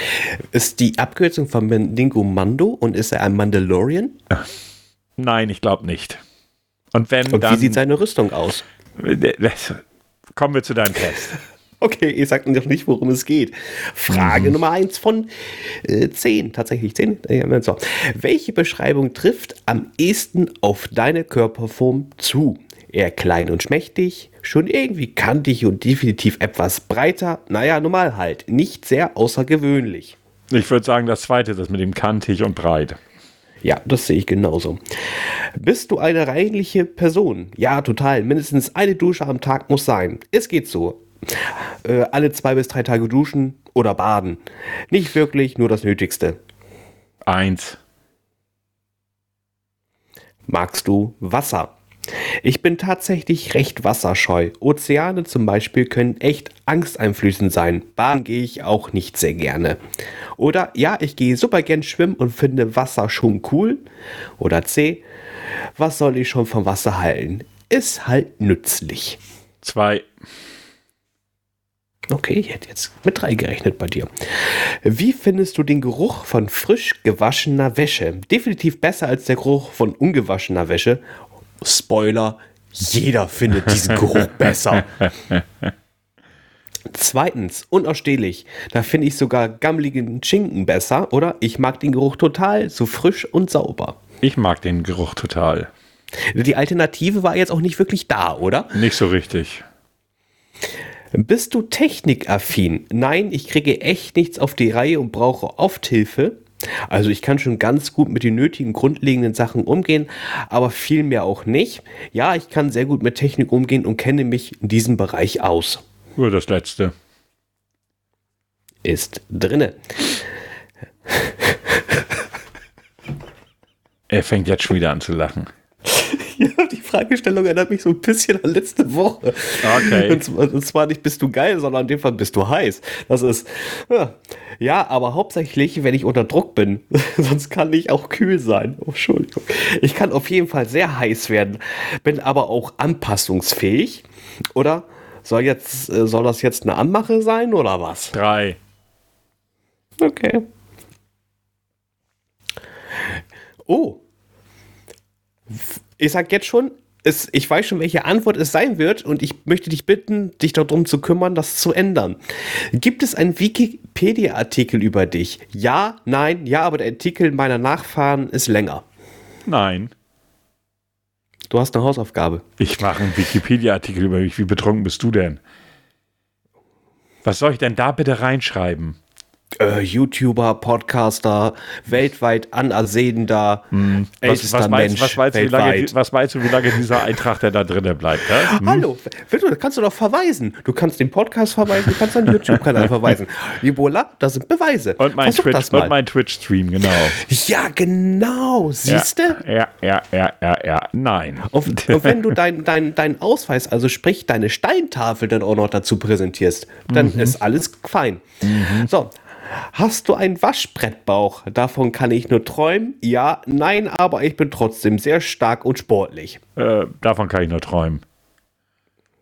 B: Ist die Abkürzung von Mandingo Mando und ist er ein Mandalorian?
A: Nein, ich glaube nicht. Und wenn
B: und dann, wie sieht seine Rüstung aus?
A: Kommen wir zu deinem Test. <laughs>
B: Okay, ihr sagt noch nicht, worum es geht. Frage mhm. Nummer 1 von äh, 10, tatsächlich 10. Äh, so. Welche Beschreibung trifft am ehesten auf deine Körperform zu? Eher klein und schmächtig, schon irgendwie kantig und definitiv etwas breiter. Naja, normal halt. Nicht sehr außergewöhnlich.
A: Ich würde sagen, das zweite, das mit dem kantig und breit.
B: Ja, das sehe ich genauso. Bist du eine reinliche Person? Ja, total. Mindestens eine Dusche am Tag muss sein. Es geht so. Äh, alle zwei bis drei Tage duschen oder baden. Nicht wirklich, nur das Nötigste.
A: Eins.
B: Magst du Wasser? Ich bin tatsächlich recht wasserscheu. Ozeane zum Beispiel können echt angsteinflößend sein. Baden gehe ich auch nicht sehr gerne. Oder ja, ich gehe super gern schwimmen und finde Wasser schon cool. Oder C, was soll ich schon vom Wasser halten? Ist halt nützlich.
A: Zwei.
B: Okay, ich hätte jetzt mit drei gerechnet bei dir. Wie findest du den Geruch von frisch gewaschener Wäsche? Definitiv besser als der Geruch von ungewaschener Wäsche. Spoiler, jeder findet diesen Geruch <laughs> besser. Zweitens, unausstehlich. Da finde ich sogar gammeligen Schinken besser, oder? Ich mag den Geruch total, so frisch und sauber.
A: Ich mag den Geruch total.
B: Die Alternative war jetzt auch nicht wirklich da, oder?
A: Nicht so richtig.
B: Bist du technikaffin? Nein, ich kriege echt nichts auf die Reihe und brauche oft Hilfe. Also ich kann schon ganz gut mit den nötigen grundlegenden Sachen umgehen, aber viel mehr auch nicht. Ja, ich kann sehr gut mit Technik umgehen und kenne mich in diesem Bereich aus.
A: Nur das letzte.
B: Ist drinne.
A: Er fängt jetzt schon wieder an zu lachen.
B: Fragestellung erinnert mich so ein bisschen an letzte Woche.
A: Okay.
B: Und zwar, und zwar nicht bist du geil, sondern in dem Fall bist du heiß. Das ist, ja, ja, aber hauptsächlich, wenn ich unter Druck bin. <laughs> Sonst kann ich auch kühl sein. Oh, Entschuldigung. Ich kann auf jeden Fall sehr heiß werden, bin aber auch anpassungsfähig. Oder soll, jetzt, äh, soll das jetzt eine Anmache sein oder was?
A: Drei.
B: Okay. Oh. Ich sag jetzt schon, es, ich weiß schon, welche Antwort es sein wird und ich möchte dich bitten, dich darum zu kümmern, das zu ändern. Gibt es einen Wikipedia-Artikel über dich? Ja, nein, ja, aber der Artikel meiner Nachfahren ist länger.
A: Nein.
B: Du hast eine Hausaufgabe.
A: Ich mache einen Wikipedia-Artikel über mich. Wie betrunken bist du denn? Was soll ich denn da bitte reinschreiben?
B: Äh, YouTuber, Podcaster, weltweit anersehnender,
A: Was,
B: ältester
A: was, meinst,
B: Mensch
A: was, meinst du, wie
B: weltweit.
A: lange, was meinst du, wie lange dieser Eintrag denn da drinnen bleibt? Hä? Hm?
B: Hallo, da kannst du doch verweisen. Du kannst den Podcast verweisen, du kannst deinen YouTube-Kanal verweisen. <laughs> Ebola, das sind Beweise.
A: Und mein
B: Versuch
A: Twitch, Twitch-Stream, genau.
B: ja, genau. Siehst du?
A: Ja, ja, ja, ja, ja. Nein.
B: Und, und wenn du deinen dein, dein Ausweis, also sprich deine Steintafel, dann auch noch dazu präsentierst, dann
A: Mhm.
B: ist alles fein. So. Hast du einen Waschbrettbauch? Davon kann ich nur träumen. Ja, nein, aber ich bin trotzdem sehr stark und sportlich.
A: Äh, davon kann ich nur träumen.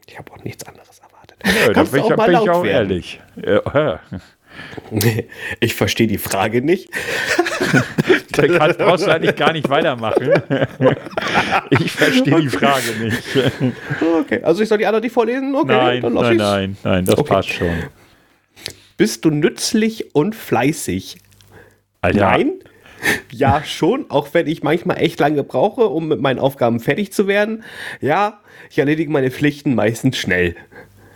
B: Ich habe auch nichts anderes erwartet.
A: Nö, da bin
B: du
A: ich,
B: auch mal
A: bin ich
B: laut
A: auch
B: werden?
A: ehrlich. Äh, hä? <laughs>
B: Ich verstehe die Frage nicht. <laughs>
A: Da kannst, brauchst du eigentlich gar nicht weitermachen. <laughs> Ich verstehe die Frage nicht.
B: Okay, also ich soll die anderen nicht vorlesen? Okay,
A: Nein, nein, nein, nein, das
B: Okay.
A: passt schon.
B: Bist du nützlich und fleißig?
A: Alter,
B: Nein. Ja, schon, auch wenn ich manchmal echt lange brauche, um mit meinen Aufgaben fertig zu werden. Ja, ich erledige meine Pflichten meistens schnell.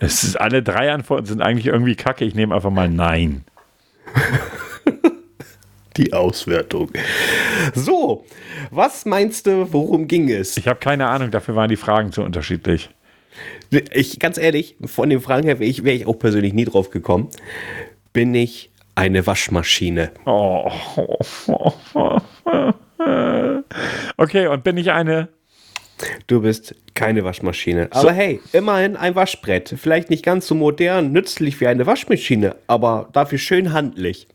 A: Es ist, alle drei Antworten sind eigentlich irgendwie kacke. Ich nehme einfach mal Nein. <laughs>
B: Die Auswertung. So, was meinst du, worum ging es?
A: Ich habe keine Ahnung, dafür waren die Fragen zu unterschiedlich.
B: Ich, ganz ehrlich, von den Fragen her wäre ich, wär ich auch persönlich nie drauf gekommen. Bin ich eine Waschmaschine?
A: Oh. <laughs> Okay, und bin ich eine.
B: Du bist keine Waschmaschine. Aber hey, immerhin ein Waschbrett. Vielleicht nicht ganz so modern, nützlich wie eine Waschmaschine, aber dafür schön handlich.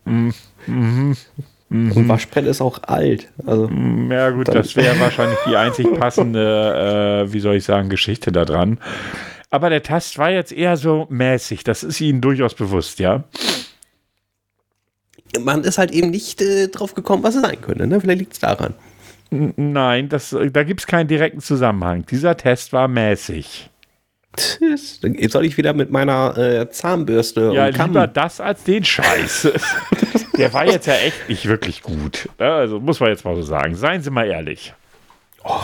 B: Und Waschbrett ist auch alt. Also,
A: Ja, gut, das wäre wahrscheinlich die einzig passende, äh, wie soll ich sagen, Geschichte da dran. Aber der Tast war jetzt eher so mäßig. Das ist Ihnen durchaus bewusst, ja?
B: man ist halt eben nicht äh, drauf gekommen, was es sein könnte. Ne? Vielleicht liegt es daran.
A: Nein, das, da gibt es keinen direkten Zusammenhang. Dieser Test war mäßig.
B: Tschüss. Soll ich wieder mit meiner äh, Zahnbürste
A: Ja,
B: und Kamm.
A: lieber das als den Scheiß. <laughs> Der war jetzt ja echt nicht wirklich gut. Ja, Also muss man jetzt mal so sagen. Seien Sie mal ehrlich.
B: Oh,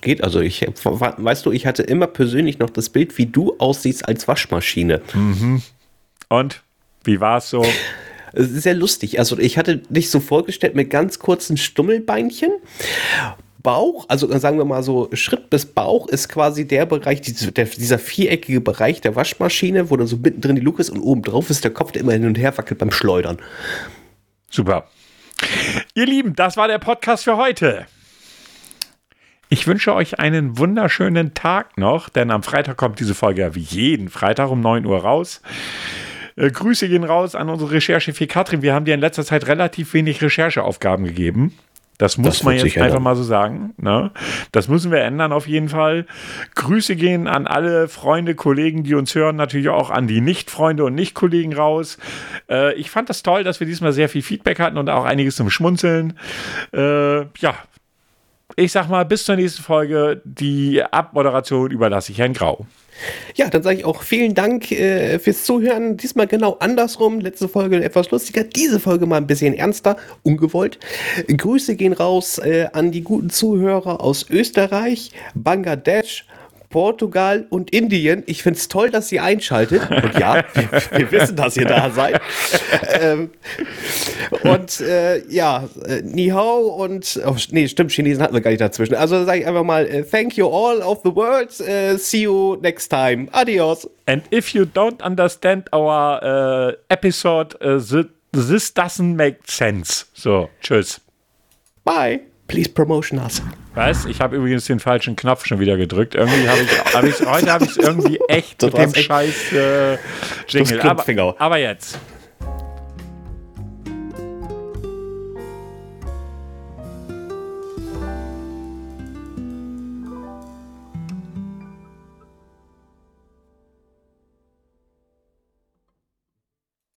B: geht also. Ich, weißt du, ich hatte immer persönlich noch das Bild, wie du aussiehst als Waschmaschine.
A: Und? Wie war es so?
B: Es ist Sehr lustig. Also ich hatte dich so vorgestellt mit ganz kurzen Stummelbeinchen. Bauch, also sagen wir mal so, Schritt bis Bauch ist quasi der Bereich, der, dieser viereckige Bereich der Waschmaschine, wo dann so mittendrin die Luke ist und oben drauf ist der Kopf, der immer hin und her wackelt beim Schleudern.
A: Super. Ihr Lieben, das war der Podcast für heute. Ich wünsche euch einen wunderschönen Tag noch, denn am Freitag kommt diese Folge ja wie jeden Freitag um 9 Uhr raus. Äh, Grüße gehen raus an unsere Recherche für Katrin. Wir haben dir in letzter Zeit relativ wenig Rechercheaufgaben gegeben. Das muss
B: Das
A: man jetzt einfach mal so sagen. Ne? Das müssen wir ändern auf jeden Fall. Grüße gehen an alle Freunde, Kollegen, die uns hören, natürlich auch an die Nicht-Freunde und Nicht-Kollegen raus. Äh, ich fand das toll, dass wir diesmal sehr viel Feedback hatten und auch einiges zum Schmunzeln. Äh, ja, ich sag mal, bis zur nächsten Folge. Die Abmoderation überlasse ich Herrn Grau.
B: Ja, dann sage ich auch vielen Dank äh, fürs Zuhören. Diesmal genau andersrum. Letzte Folge etwas lustiger, diese Folge mal ein bisschen ernster, ungewollt. Grüße gehen raus äh, an die guten Zuhörer aus Österreich, Bangladesch, Portugal und Indien. Ich finde es toll, dass ihr einschaltet. Und ja, wir, wir wissen, dass ihr da seid. ähm, und äh, ja, äh, Ni Hao und, oh, nee, stimmt, Chinesen hatten wir gar nicht dazwischen. Also sage ich einfach mal, äh, thank you all of the world. Äh, see you next time. Adios.
A: And if you don't understand our uh, episode, uh, thi- this doesn't make sense. So, tschüss.
B: Bye. Please promotion us.
A: Was? Ich habe übrigens den falschen Knopf schon wieder gedrückt. Irgendwie habe ich, hab ich heute habe ich es irgendwie echt <laughs>
B: Das
A: mit dem
B: echt.
A: scheiß äh, Jingle. Aber, aber jetzt.